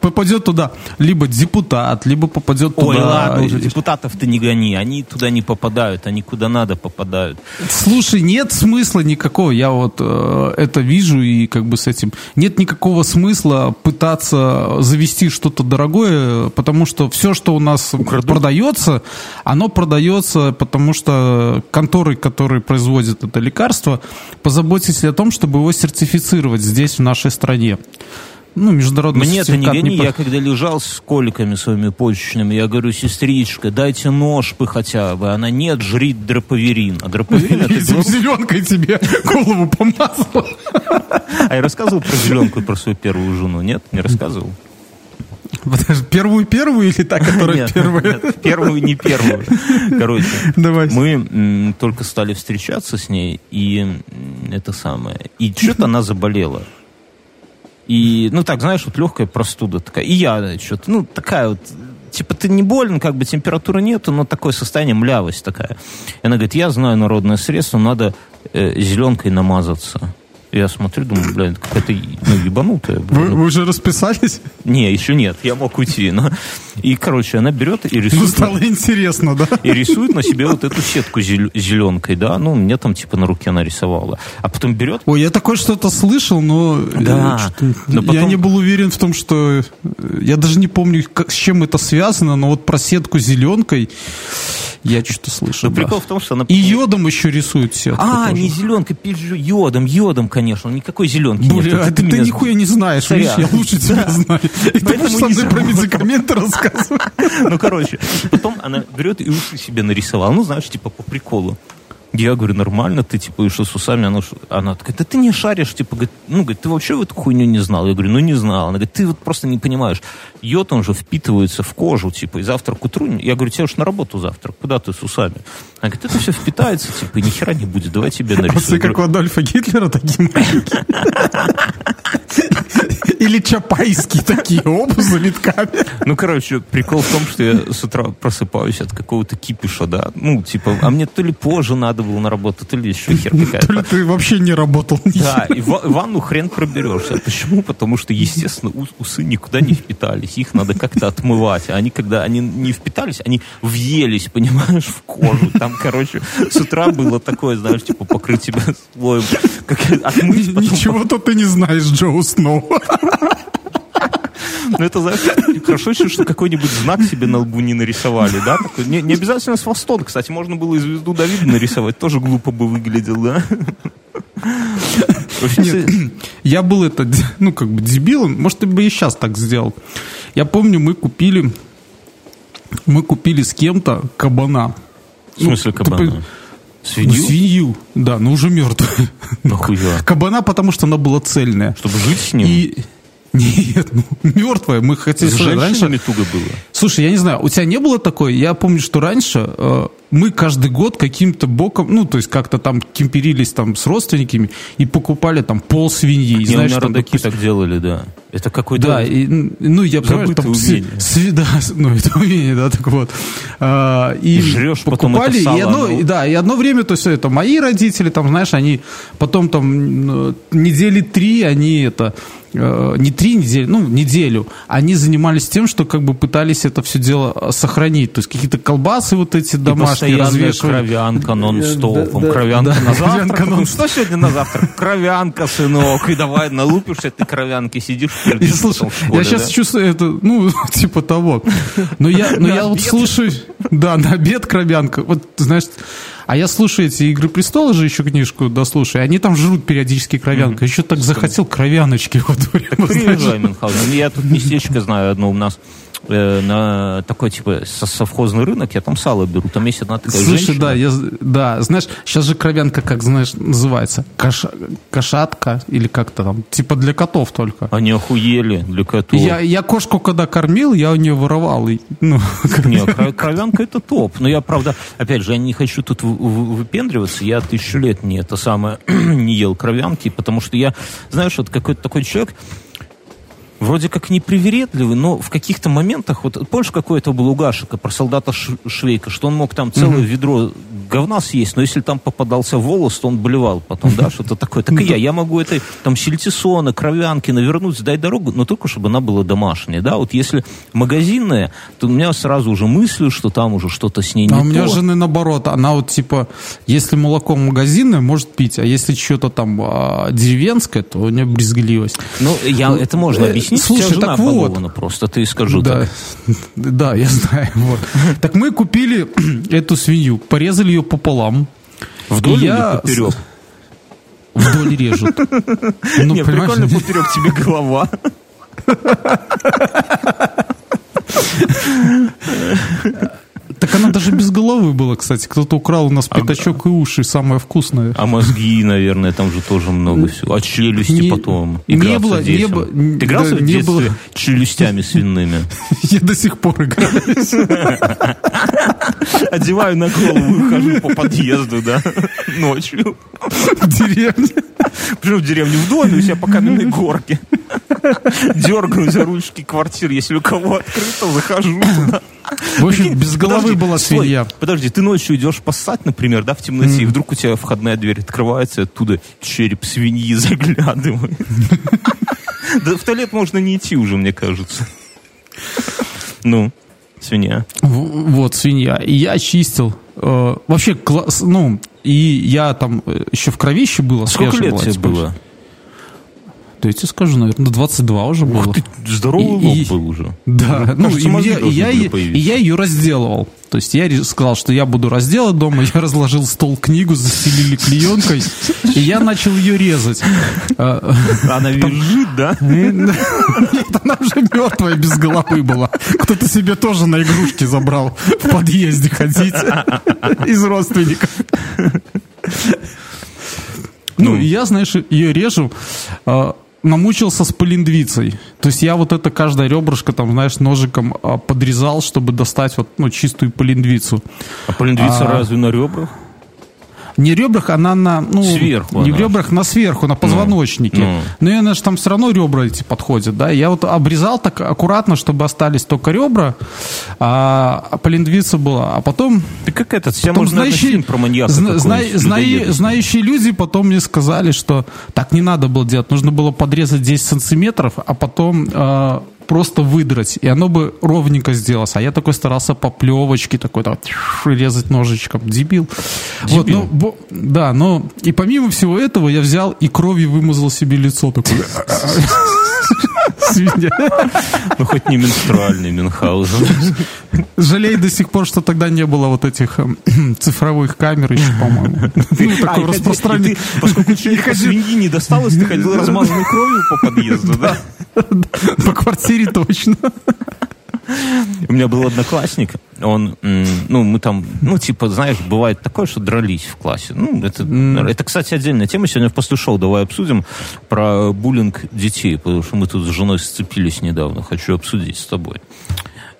попадет туда либо депутат, либо попадет туда... Ой, ладно уже, депутатов ты не гони, они туда не попадают, они куда надо попадают. Слушай, нет смысла никакого, я вот э, это вижу и как бы с этим... Нет никакого смысла пытаться завести что-то дорогое, потому что все, что у нас Украдут. продается, оно продается, потому что конторы, которые производят это лекарство, позаботились о том, чтобы его сертифицировать здесь, в нашей стране ну, международный Мне это не гони, не... я когда лежал с коликами своими почечными, я говорю, сестричка, дайте нож бы хотя бы. Она, нет, жри дроповерин. А дроповерин это... Зеленкой тебе голову помазал. А я рассказывал про зеленку, про свою первую жену, нет? Не рассказывал? Первую-первую или та, которая Нет, первая? нет, первую, не первую. Короче, Давай. мы м, только стали встречаться с ней, и это самое. И что-то она заболела. И, ну так, знаешь, вот легкая простуда такая. И я что-то, ну, такая вот, типа, ты не болен, как бы температуры нету, но такое состояние, млявость такая. И она говорит, я знаю народное средство, надо э, зеленкой намазаться. Я смотрю, думаю, блин, какая-то ну, ебанутая. Вы, вы уже расписались? Не, еще нет, я мог уйти. Но... И, короче, она берет и Ну, рисует... стало интересно, да? И рисует на себе вот эту сетку зел- зеленкой, да, ну, мне там типа на руке нарисовала. А потом берет, Ой, я такое что-то слышал, но э, Да, что-то но я потом- не был уверен в том, что... э, Я даже не помню, как, с чем это связано, но вот про сетку зеленкой я что-то слышал. ну, да. прикол в том, что она... И йодом еще рисует сетку А, тоже. не зеленкой, пизжу, йодом, йодом, конечно, никакой зеленки нет. Бля, Это ты, ты меня- нихуя не знаешь, видишь, я лучше тебя знаю. И ты будешь со мной про медикаменты рассказывать. Ну, короче, потом она берет и уши себе нарисовала. Ну, знаешь, типа по приколу. Я говорю, нормально, ты типа уши с усами. Она, она такая, да ты не шаришь, типа, говорит, ну, говорит, ты вообще эту хуйню не знал. Я говорю, ну, не знал. Она говорит, ты вот просто не понимаешь. Йод, он же впитывается в кожу, типа, и завтра к утру... Я говорю, тебе уж на работу завтра, куда ты с усами? Она говорит, это все впитается, типа, и ни хера не будет, давай тебе нарисую. как у Адольфа Гитлера такие маленькие. Или чапайские такие, оба с завитками. Ну, короче, прикол в том, что я с утра просыпаюсь от какого-то кипиша, да. Ну, типа, а мне то ли позже надо было на работу, то ли еще хер То ли какая-то. ты вообще не работал. Да, и в ванну хрен проберешься. Почему? Потому что, естественно, ус- усы никуда не впитались. Их надо как-то отмывать. А они, когда они не впитались, они въелись, понимаешь, в кожу. Там, короче, с утра было такое, знаешь, типа, покрыть себя слоем. Как отмыть, Ничего-то ты не знаешь, Джоу Сноу. Ну, это, знаешь, хорошо еще, что какой-нибудь знак себе на лбу не нарисовали, да? Такой, не, не обязательно с Востон, кстати, можно было и звезду Давида нарисовать, тоже глупо бы выглядел, да? Нет, я был это, ну, как бы дебилом. Может, ты бы и сейчас так сделал. Я помню, мы купили, мы купили с кем-то кабана. В смысле Ну, кабана? Свинью? Свинью, да, но уже мертвую. Нахуя? Кабана, потому что она была цельная. Чтобы жить с ним? И нет, ну, мертвая. Мы хотели слушай, раньше. туго было. Слушай, я не знаю, у тебя не было такой? Я помню, что раньше э, мы каждый год каким-то боком, ну, то есть как-то там кемперились там с родственниками и покупали там пол свиньи. Не, знаешь, у меня там, допустим, так делали, да. Это какой-то... Да, и, ну, я понимаю, там умение. с- да, с- ну, это умение, да, так вот. А, и И жрешь потом это сало, и одно, и да, и одно время, то есть это мои родители, там, знаешь, они потом там недели три, они это, э, не три недели, ну, неделю, они занимались тем, что как бы пытались это все дело э, сохранить, то есть какие-то колбасы вот эти домашние развешивали. кровянка нон-стопом. Да, да, кровянка да, на завтрак. кровянка. Что сегодня на завтрак? Кровянка, сынок. И давай налупишься этой кровянки, сидишь И, пердишь слушай, школе, я сейчас да? чувствую это, ну, типа того. Но я, но я вот слушаю, да, на обед кровянка. Вот, знаешь, а я слушаю эти «Игры престола» же еще книжку дослушаю, они там жрут периодически кровянку. Еще так захотел кровяночки вот прямо, Мюнхгаузен. Я тут местечко знаю одно у нас э, на такой, типа, со- совхозный рынок, я там сало беру, там есть одна такая Слушай, женщина. да, я, да, знаешь, сейчас же кровянка, как знаешь, называется, Коша- кошатка или как-то там, типа для котов только. Они охуели для котов. Я, я кошку когда кормил, я у нее воровал. И, ну, Не, кро- кровянка это топ. Но я, правда, опять же, я не хочу тут вы- вы- выпендриваться. Я тысячу лет не это самое не ел кровянки, потому что я, знаешь, вот какой-то такой человек, вроде как непривередливый, но в каких-то моментах, вот помнишь, какой это был у Гашика про солдата Швейка, что он мог там целое ведро говна съесть, но если там попадался волос, то он болевал потом, да, что-то такое. Так и я, я могу этой там сельтисона, кровянки навернуть, сдай дорогу, но только чтобы она была домашняя, да, вот если магазинная, то у меня сразу уже мысли, что там уже что-то с ней не А у меня то. жены наоборот, она вот типа, если молоко магазинное, может пить, а если что-то там а, деревенское, то у нее брезгливость. Ну, я, это можно э, объяснить, слушай, тебя жена так вот. балована просто, ты скажу да, так. да, я знаю. Вот. Так мы купили эту свинью, порезали ее пополам. Вдоль я или поперек? Вдоль режут. Ну, Не, прикольно поперек тебе голова. Так она даже без головы была. кстати. Кто-то украл у нас пятачок и уши, самое вкусное. А мозги, наверное, там же тоже много всего. А челюсти Не- потом. не Играться было- не было- Ты игрался да, в не детстве было. челюстями свиными? Я до сих пор играю. Одеваю на голову хожу по подъезду, да, ночью. в деревне. Живу в деревне в доме, у себя по каменной горке. Дергаю за ручки квартир. Если у кого открыто, захожу туда. В общем, без головы была свинья. Подожди, ты ночью идешь поссать, например, да, в темноте, и вдруг у тебя входная дверь открывается, оттуда череп свиньи заглядывает. Да в туалет можно не идти уже, мне кажется. Ну, свинья. Вот, свинья. И я чистил. Э, Вообще, класс, ну, и я там э, еще в кровище было. Сколько лет тебе было? Да я тебе скажу, наверное, 22 уже было. Ух ты, здоровый И- лоб и- был уже. Да, ну Кажется, и, мне- и я, и я ее разделывал. То есть я сказал, что я буду разделать дома, я разложил стол книгу, застелили клеенкой, и я начал ее резать. А, Она визжит, да? Нет, она уже мертвая, без головы была. Кто-то себе тоже на игрушки забрал в подъезде ходить из родственников. Ну, и я, знаешь, ее режу, а, намучился с полиндвицей. То есть я вот это каждое ребрышко, там, знаешь, ножиком а, подрезал, чтобы достать вот, ну, чистую полиндвицу. А полиндвица А. разве на ребрах? Не ребрах, она на... Ну, Сверху Не в она. ребрах, на сверху, на позвоночнике. ну. Но она же там все равно ребра эти подходят, да. Я вот обрезал так аккуратно, чтобы остались только ребра, а полиндвица была. А потом... Ты как этот, потом можно знающий, фильм про маньяка зна- зна- знающие люди потом мне сказали, что так не надо было делать. Нужно было подрезать 10 сантиметров, а потом... э, просто выдрать, и оно бы ровненько сделалось. А я такой старался по плевочке такой так, резать ножичком. Дебил. Вот, Дебил. ну, бо- да, но и помимо всего этого я взял и кровью вымазал себе лицо такое. Свинья. Ну, хоть не менструальный Мюнхгаузен. Жалею до сих пор, что тогда не было вот этих эм, цифровых камер еще, по-моему. Ну, А, такое распространение. Поскольку свиньи не досталось, ты ходил размазанной кровью по подъезду, да? По квартире точно. У меня был одноклассник, он, ну, мы там, ну, типа, знаешь, бывает такое, что дрались в классе. Ну, это, это, кстати, отдельная тема. Сегодня в после шоу давай обсудим про буллинг детей, потому что мы тут с женой сцепились недавно, хочу обсудить с тобой.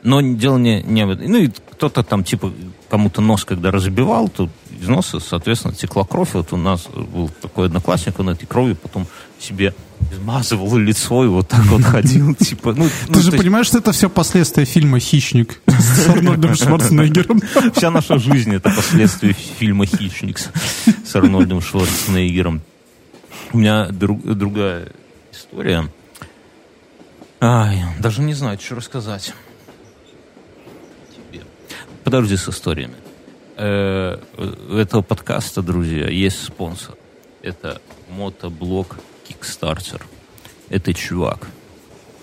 Но дело не, не в этом. Ну, и кто-то там, типа, кому-то нос, когда разбивал, то из носа, соответственно, текла кровь. Вот у нас был такой одноклассник, он этой кровью потом себе измазывал лицо и вот так вот ходил, типа, ну, ну, Ты же то есть понимаешь, что это все последствия фильма «Хищник» с Арнольдом Шварценеггером. Вся наша жизнь это последствия фильма «Хищник» с- Арнольдом Шварценеггером. У меня друг- другая история. Ай, даже не знаю, что рассказать. Тебе. Подожди с историями. Э, У этого подкаста, друзья, есть спонсор. Это мотоблог Kickstarter. Это чувак,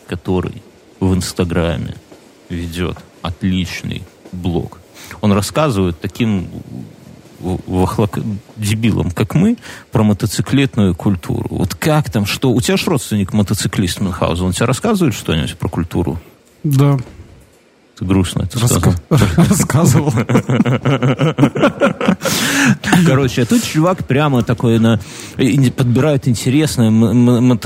который в Инстаграме ведет отличный блог. Он рассказывает таким вахлак- дебилам, как мы, про мотоциклетную культуру. Вот как там, что... У тебя же родственник мотоциклист Мюнхгаузен, он тебе рассказывает что-нибудь про культуру? Да, Ты грустно это раска- рассказывал. Короче, а тут чувак прямо такой на, подбирает интересные м-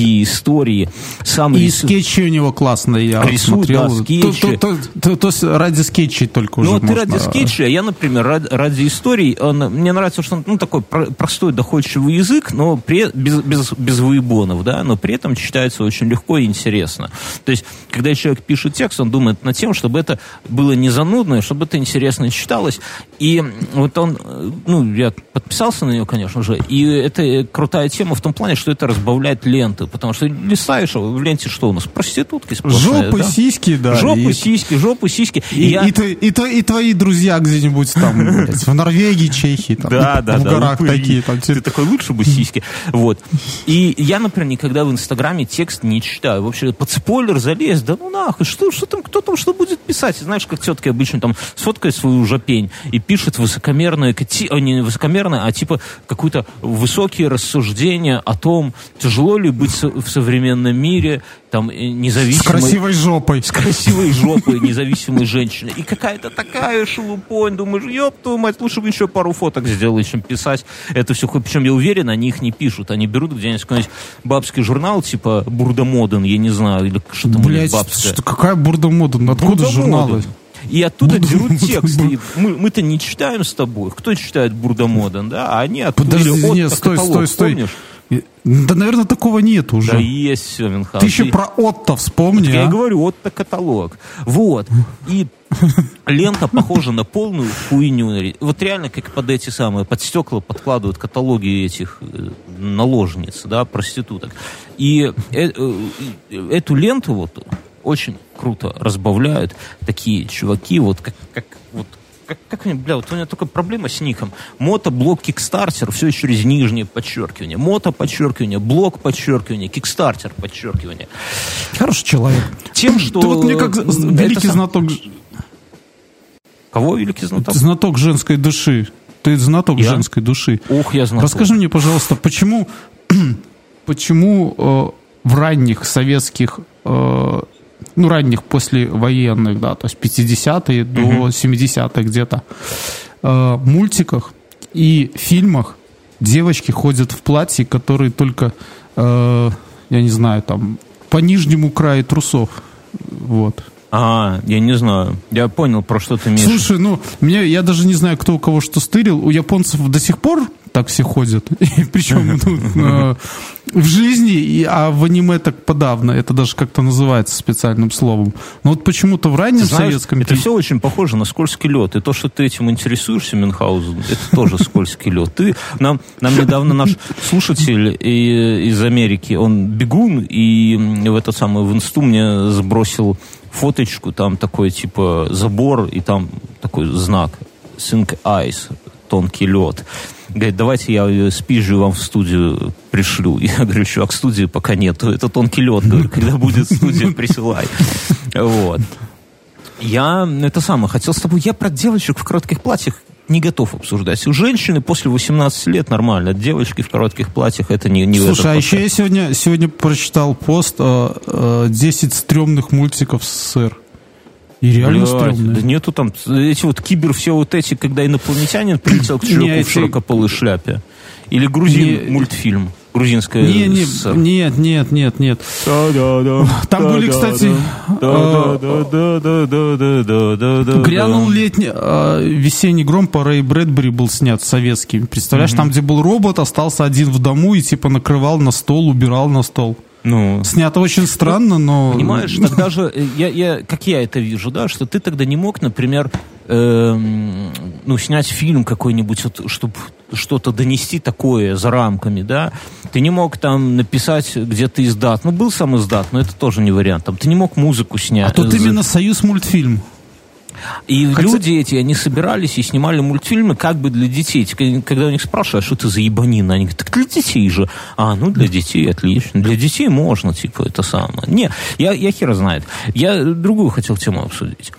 мотоциклистские истории. Сам И скетчи у него классные, я Рисует, смотрел. да, скетчи. То- то- то- То есть ради скетчей только уже Ну, ты ради скетча, а я, например, ради, ради историй, он, мне нравится, что он ну, такой про- простой, доходчивый язык, но при, без, без, без выебонов, да, но при этом читается очень легко и интересно. То есть, когда человек пишет текст, он думает над тем, чтобы это было не занудно, чтобы это интересно читалось. И вот он, э, ну, я подписался на нее, конечно же, и это э, крутая тема в том плане, что это разбавляет ленты, потому что листаешь, а в ленте что у нас? Проститутки сплошные, Жопы, да? сиськи, да. Жопы, и- сиськи, жопы, сиськи. И, я- и, и, твои- и твои друзья где-нибудь там, в Норвегии, Чехии, там, Да, да, в да. горах такие. Там, Ты такой, лучше бы сиськи. Вот. И я, например, никогда в Инстаграме текст не читаю. Вообще, под спойлер залез, да ну нахуй, что, что там, кто там что будет писать? Знаешь, как тетки обычно там сфоткает свою жопень и пишет высокомерное, кати- а, не высокомерное, а типа какое-то высокие рассуждения о том, тяжело ли быть в современном мире, там, э, независимой... С красивой жопой. С красивой жопой, независимой женщиной. И какая-то такая шелупонь, думаешь, ёб твою мать, лучше бы еще пару фоток сделать, чем писать это все. Причем я уверен, они их не пишут. Они берут где-нибудь какой-нибудь бабский журнал, типа Бурда Моден, я не знаю, или что там Блять, бабское. что, какая Бурда Моден? Откуда Бурда журналы? И оттуда берут Моден. тексты. И Мы, мы-то не читаем с тобой. Кто читает Бурда Моден, да? А они оттуда Подожди, или нет, Отто стой, каталог, стой, стой. помнишь? Да, наверное, такого нет уже. Да есть все, Мюнхгаузен. Ты еще про Отто вспомни, Я и а? говорю, вот это каталог. Вот. И лента похожа на полную хуйню. Вот реально, как под эти самые, под стекла подкладывают каталоги этих э, наложниц, да, проституток. И э- э, эту ленту вот очень круто разбавляют такие чуваки, вот как, как вот как, как они, бля, вот у меня только проблема с ником. Мото, блок, кикстартер, все через нижнее подчеркивание. Мото, подчеркивание, блок, подчеркивание, кикстартер, подчеркивание. Хороший человек. Тем, что... Ты вот мне как это великий сам- знаток, Кого великий знаток? знаток женской души. Ты знаток Я? женской души. Ох, я знаток. Расскажи мне, пожалуйста, почему, почему э, в ранних советских, э, ну, ранних послевоенных, да, то есть 50-е до 70-х где-то, э, мультиках и фильмах девочки ходят в платье, которые только, э, я не знаю, там, по нижнему краю трусов. Вот. А, я не знаю. Я понял, про что ты имеешь. Слушай, ну, мне, я даже не знаю, кто у кого что стырил. У японцев до сих пор так все ходят. И причем ну, э, в жизни, а в аниме так подавно. Это даже как-то называется специальным словом. Но вот почему-то в раннем знаешь, советском... это все очень похоже на скользкий лед. И то, что ты этим интересуешься, Мюнхгаузен, это тоже скользкий лед. Ты, нам, нам недавно наш слушатель из Америки, он бегун, и в этот самый в инсту мне сбросил фоточку, там такой типа забор, и там такой знак Sink Ice, тонкий лед. Говорит, давайте я ее спижу вам в студию пришлю. Я говорю, чувак, студии пока нету, это тонкий лед. Говорю, когда будет студия, присылай. Вот. Я это самое хотел с тобой. Я про девочек в коротких платьях не готов обсуждать. У женщины после 18 лет нормально. Девочки в коротких платьях это не, не Слушай, а еще я сегодня, сегодня прочитал пост э, э, 10 стрёмных мультиков СССР. И реально Блядь, стрёмные. да нету там эти вот кибер все вот эти, когда инопланетянин прилетел к Не, чуваку эти- в широкополой шляпе. Или грузин Не- мультфильм. Грузинская Не, не, СССР. нет, нет, нет, нет. Там были, кстати, Грянул летний, э, весенний гром по Рэй Брэдбери был снят советский. Представляешь, там, где был робот, остался один в дому и типа накрывал на стол, убирал на стол. Ну, Снято очень странно, но... Понимаешь, тогда же, я, я, как я это вижу, да, что ты тогда не мог, например, эм, ну, снять фильм какой-нибудь, вот, чтобы что-то донести такое за рамками, да, ты не мог там написать где-то издат, ну, был сам издат, но это тоже не вариант, там, ты не мог музыку снять. А тут именно союз мультфильм. И Хотя- люди эти, они собирались и снимали мультфильмы как бы для детей. Когда у них спрашивают, а что это за ебанина, они говорят, так для детей же. А, ну для детей отлично. Для детей можно, типа, это самое. Не, я, я хер знает. Я другую хотел тему обсудить.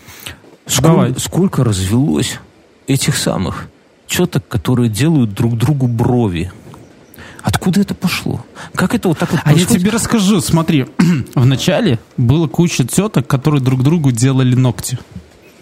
Сколько, Давай. сколько развелось этих самых четок, которые делают друг другу брови? Откуда это пошло? Как это вот так вот А я происходит? тебе расскажу, смотри, в начале было куча теток, которые друг другу делали ногти.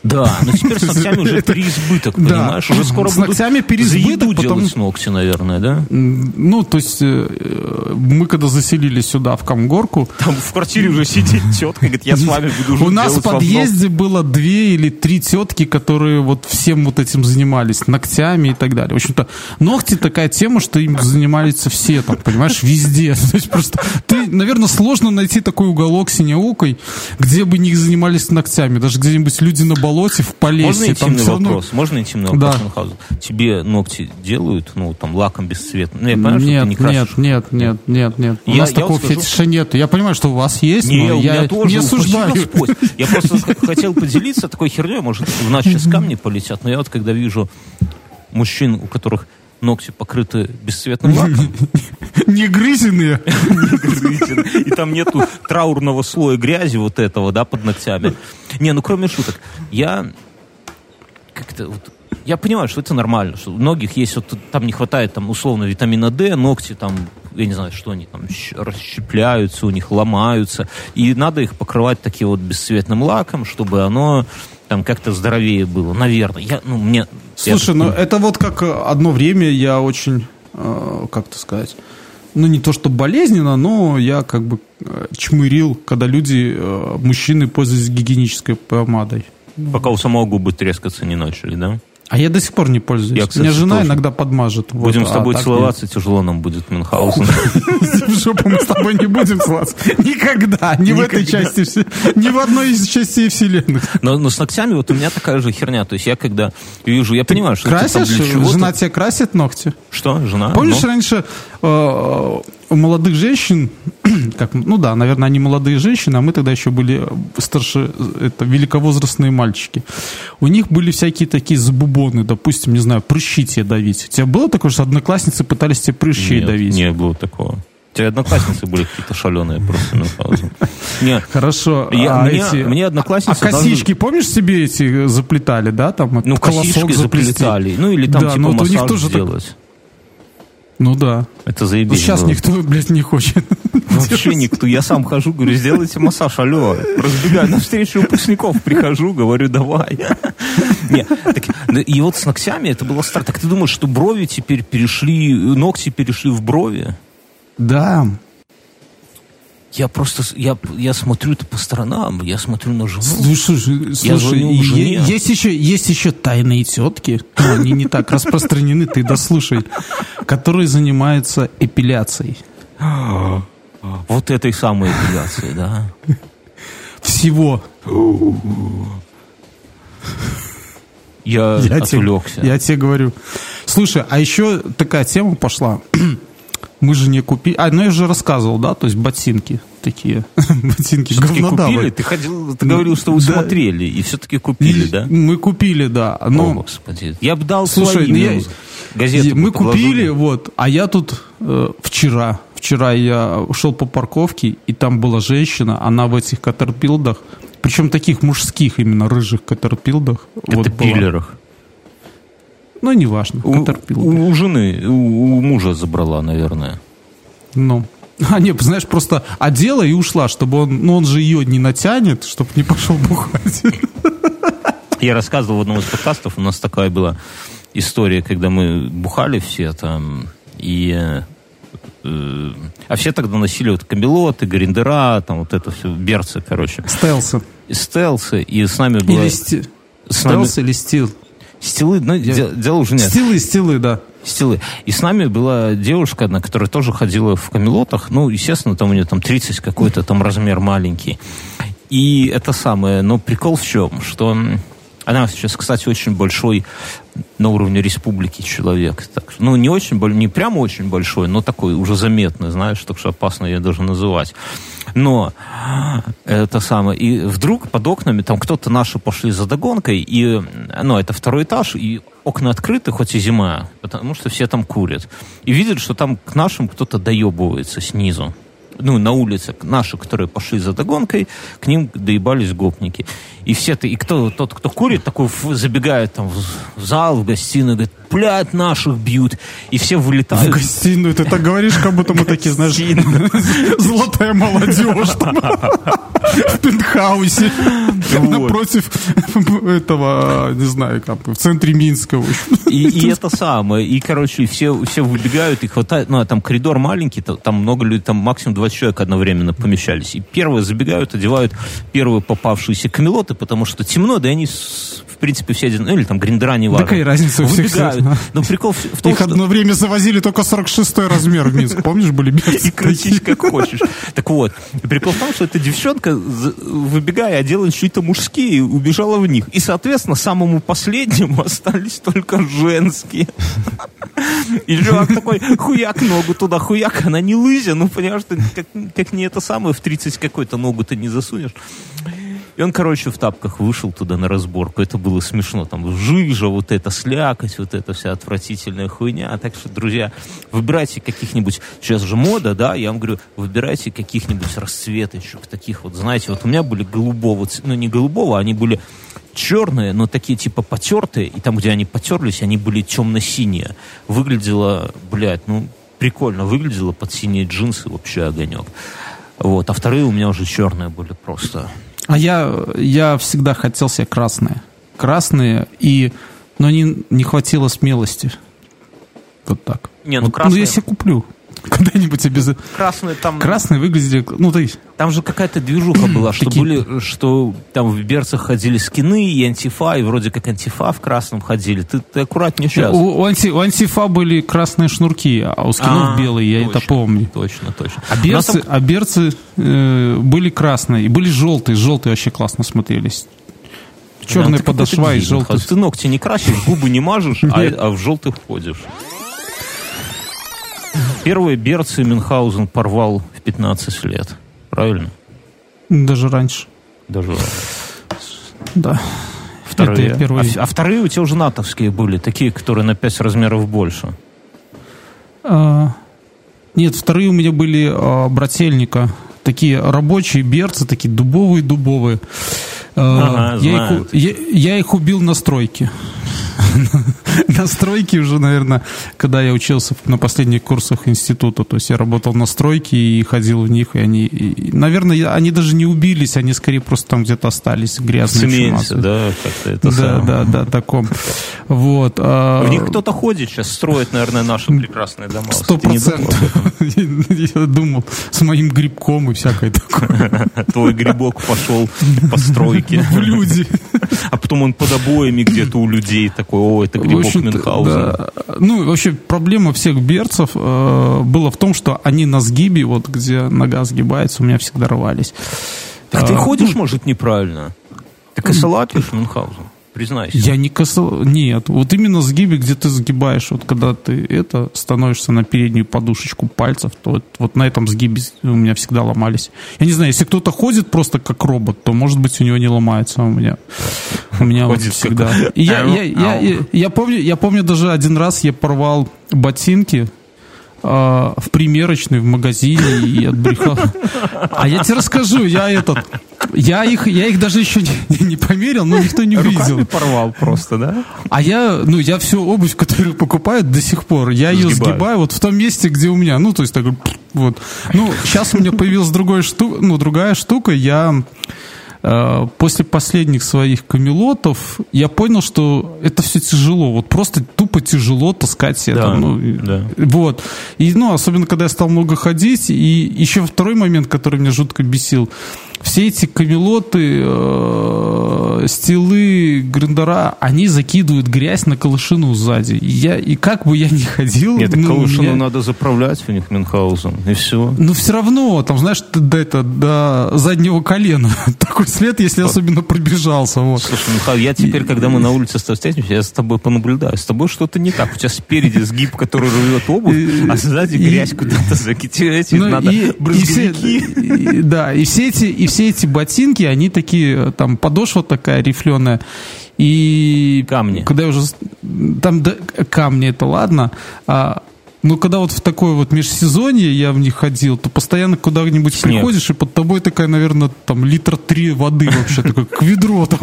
Да, но теперь с ногтями уже переизбыток, Да. понимаешь? Уже скоро С будут ногтями переизбыток, потому- делать ногти, наверное, да? Ну, то есть, э, э, мы когда заселились сюда, в Камгорку, Там в квартире уже сидит тетка, говорит, я с вами буду у нас в подъезде было две или три тетки, которые вот всем вот этим занимались, ногтями и так далее. В общем-то, ногти такая тема, что им занимались все там, понимаешь, везде. То есть просто ты, наверное, сложно найти такой уголок синеокой, где бы не занимались ногтями. Даже где-нибудь люди на болоте, в Полесье. Можно там интимный равно- вопрос? Можно интимный Да. вопрос, Мюнхгаузен? Тебе ногти делают, ну, там, лаком бесцветным? Ну, я понимаю, что Нет, ты не красишь. нет, нет, нет, нет, нет. У Я- нас я такого вот скажу- фетиша нет. Я понимаю, что у вас есть, Не, но я тоже, не осуждаю. Я просто хотел поделиться такой херней, может, в нас сейчас камни полетят, но я вот когда вижу мужчин, у которых ногти покрыты бесцветным лаком, Не грызенные. и там нету траурного слоя грязи вот этого, да, под ногтями. Не, ну кроме шуток, я как-то вот я понимаю, что это нормально, что у многих есть, вот там не хватает там условно витамина D, ногти там, я не знаю, что они там расщепляются, у них ломаются, и надо их покрывать таким вот бесцветным лаком, чтобы оно там как-то здоровее было, наверное. Я, ну, мне, Слушай, я ну это вот как одно время я очень, э, как-то сказать, ну не то что болезненно, но я как бы э, чмырил, когда люди, э, мужчины пользуются гигиенической помадой. Пока у самого губы трескаться не начали, да? А я до сих пор не пользуюсь. Я, кстати, Меня жена тоже. иногда подмажет. Будем вот, с тобой а, целоваться, нет. тяжело нам будет Мюнхгаузен. В жопу мы с тобой не будем целоваться. Никогда. Ни в этой части, ни в одной из частей вселенных. Но с ногтями вот у меня такая же херня. То есть я когда вижу, я понимаю, что Красишь? Жена тебе красит ногти? Что, жена? Помнишь, раньше э, у молодых женщин, как, ну да, наверное, они молодые женщины, а мы тогда еще были старше, это великовозрастные мальчики. У них были всякие такие забубоны, допустим, не знаю, прыщи тебе давить. У тебя было такое, что одноклассницы пытались тебе прыщи Нет, давить? не было такого. У тебя одноклассницы были какие-то шаленые просто Мюнхгаузен. Нет. Хорошо. Я, а мне, эти, мне одноклассницы... А косички, даже... помнишь, себе эти заплетали, да? Там, ну, косички заплетали. Ну, или там, да, типа, массаж у них тоже сделать. Так... Ну да. Это заебись. Сейчас было. никто, блядь, не хочет. Вообще никто. Я сам хожу, говорю, сделайте массаж, алло. Разбегаю на встречу выпускников, прихожу, говорю, давай. Не, так, и вот с ногтями это было странно. Так ты думаешь, что брови теперь перешли, ногти перешли в брови? Да. Я просто, я, я смотрю по сторонам, я смотрю на жену. Слушай, я слушай есть еще, есть еще тайные тетки, но они не так распространены, ты дослушай, которые занимаются эпиляцией. Вот этой самой эпиляцией, да? Всего. Я, я отвлекся. Тебе, я тебе говорю. Слушай, а еще такая тема пошла. Мы же не купили... А, ну я же рассказывал, да, то есть ботинки такие. ботинки говнодавы. купили? Ты, ходил, ты говорил, что вы да. смотрели, и все-таки купили, и, да? Мы купили, да. Но... О, господи. Я бы дал Слушай, свои, ну, я... газету Мы купили, вот, а я тут э, вчера, вчера я шел по парковке, и там была женщина, она в этих катерпилдах, причем таких мужских именно рыжих катерпилдах. Катерпиллерах. Вот ну, неважно. У, у, у жены, у, у мужа забрала, наверное. Ну. А, нет, знаешь, просто одела и ушла, чтобы он, ну, он же ее не натянет, чтобы не пошел бухать. Я рассказывал в одном из подкастов, у нас такая была история, когда мы бухали все там, и э, а все тогда носили вот камелоты, гриндера, там вот это все, берцы, короче. Стелсы. Стелсы, и с нами было... Или сти... Стелс или стил? Стилы, ну, Я... дело уже нет. Стилы, стилы, да. Стилы. И с нами была девушка одна, которая тоже ходила в камелотах. Ну, естественно, там у нее там 30 какой-то там размер маленький. И это самое. Но прикол в чем? Что она сейчас, кстати, очень большой на уровне республики человек. Так, ну, не очень, не прямо очень большой, но такой уже заметный, знаешь, так что опасно ее даже называть. Но это самое. И вдруг под окнами там кто-то наши пошли за догонкой, и, ну, это второй этаж, и окна открыты, хоть и зима, потому что все там курят. И видят, что там к нашим кто-то доебывается снизу ну, на улице, наши, которые пошли за догонкой, к ним доебались гопники. И все это, и кто, тот, кто курит, такой забегает там в, зал, в гостиную, говорит, блядь, наших бьют. И все вылетают. В гостиную, ты так говоришь, как будто мы такие, знаешь, золотая молодежь в пентхаусе напротив этого, не знаю, как в центре Минска. И это самое. И, короче, все все выбегают и хватает, ну, а там коридор маленький, там много людей, там максимум 20 человек одновременно помещались. И первые забегают, одевают первые попавшиеся камелоты, потому что темно, да и они принципе, все один, ну, или там гриндера, не важно. Какая разница у всех Выбегают. Но прикол в том, Их что... одно время завозили только 46-й размер в Минск. Помнишь, были И крутись как хочешь. Так вот, прикол в том, что эта девчонка, выбегая, одела чьи-то мужские, убежала в них. И, соответственно, самому последнему остались только женские. И чувак такой, хуяк ногу туда, хуяк, она не лызя, ну, понимаешь, как, как не это самое, в 30 какой-то ногу ты не засунешь. И он, короче, в тапках вышел туда на разборку. Это было смешно. Там жижа, вот эта слякоть, вот эта вся отвратительная хуйня. Так что, друзья, выбирайте каких-нибудь... Сейчас же мода, да? Я вам говорю, выбирайте каких-нибудь расцветочек. Таких вот, знаете, вот у меня были голубого... Ну, не голубого, они были черные, но такие типа потертые, и там, где они потерлись, они были темно-синие. Выглядело, блядь, ну, прикольно выглядело под синие джинсы вообще огонек. Вот, а вторые у меня уже черные были просто. А я, я всегда хотел себе красные. Красные, и, но не, не хватило смелости. Вот так. Не, ну вот, красные... Ну, я себе куплю. Когда-нибудь обязательно. Красные там... Красные выглядели... Ну, ты... Там же какая-то движуха была, что Такие- были, что там в берцах ходили скины и антифа, и вроде как антифа в красном ходили. Ты, ты аккуратнее сейчас. У, у анти- у антифа были красные шнурки, а у скинов белые, я это точно, помню. Точно, точно. А берцы, там- а берцы э, были красные, и были желтые. Желтые вообще классно смотрелись. Да, Черная ты какой-то подошва и желтый. Хас. Ты ногти не красишь, губы не мажешь, а, а в желтых ходишь. Первые берцы Мюнхгаузен порвал в 15 лет. Правильно? Даже раньше. Даже Да. вторые. Это я первый- А, а вторые у тебя уже натовские были, такие, которые на 5 размеров больше. А, нет, вторые у меня были а, брательника. Такие рабочие берцы, такие дубовые-дубовые. А, Ага, я, знаю. их, я, я их убил на стройке. На стройке уже, наверное, когда я учился на последних курсах института. То есть я работал на стройке и ходил в них, и они, и, наверное, они даже не убились, они скорее просто там где-то остались грязные. цементе, да, как-то это Да, самое. да, да, таком. Вот. а, В них кто-то ходит сейчас, строит, наверное, наши прекрасные дома. Сто процентов. Я думал, с моим грибком и всякое такое. Твой грибок пошел по стройке. В люди. А потом он под обоями где-то у людей такой, о, это грибок общем-то, Мюнхгаузена. да. Ну, вообще, проблема всех берцев э, была в том, что они на сгибе, вот где нога сгибается, у меня всегда рвались. Так ты А, ходишь, может, неправильно? Ты косолапишь Мюнхгаузен? Признайся. Я не касал... Нет, вот именно сгибе, где ты сгибаешь, вот когда ты это, становишься на переднюю подушечку пальцев, то вот, вот на этом сгибе у меня всегда ломались. Я не знаю, если кто-то ходит просто как робот, то, может быть, у него не ломается, а у меня, у меня вот Ходит всегда. как- И я, Ау, я, я, ау. я, я помню, я помню даже один раз я порвал ботинки, в примерочной в магазине и отбрехал. А я тебе расскажу, я этот, я их, я их даже еще не, не померил, но никто не Руками видел. порвал просто, да? А я, ну, я всю обувь, которую покупаю до сих пор, я ее Сгибаю. сгибаю вот в том месте, где у меня. Ну, то есть, так вот. Ну, сейчас у меня появилась другая штука, ну, другая штука. Я после последних своих камелотов я понял, что это все тяжело. Вот просто тупо тяжело таскать себе Да, там, ну, да. Вот. И, ну, особенно, когда я стал много ходить. И еще второй момент, который меня жутко бесил. Все эти камелоты, э, стилы, грандера, они закидывают грязь на колышину сзади. И, я, и как бы я ни ходил... Нет, ну, Калушину меня- надо заправлять у них Мюнхгаузен, и все. но все равно, там, знаешь, до, это, до заднего колена такой след, если особенно пробежался. Вот. Слушай, Михаил, я теперь, когда мы на улице с тобой встретимся, я с тобой понаблюдаю. С тобой что-то не так. У тебя спереди сгиб, который рвет обувь, а сзади И- грязь куда-то закидывать. Ну, надо и- и брызговики. и- да, и все эти, и все эти ботинки, они такие, там подошва такая рифленая, и Камни. Когда я уже там да, камни это ладно, а ну, когда вот в такое вот межсезонье я в них ходил, то постоянно куда-нибудь Снег. приходишь, и под тобой такая, наверное, там литр три воды вообще, такое к ведро там.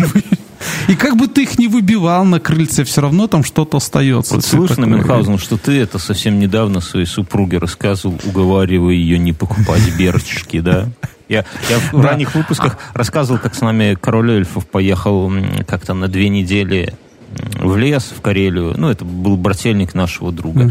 И как бы ты их не выбивал на крыльце, все равно там что-то остается. Вот слышно. Мюнхгаузен, что ты это совсем недавно своей супруге рассказывал, уговаривая ее не покупать берчики, да? Я, я в ранних выпусках рассказывал, как с нами король эльфов поехал как-то на две недели в лес, в Карелию. Ну, это был брательник нашего друга.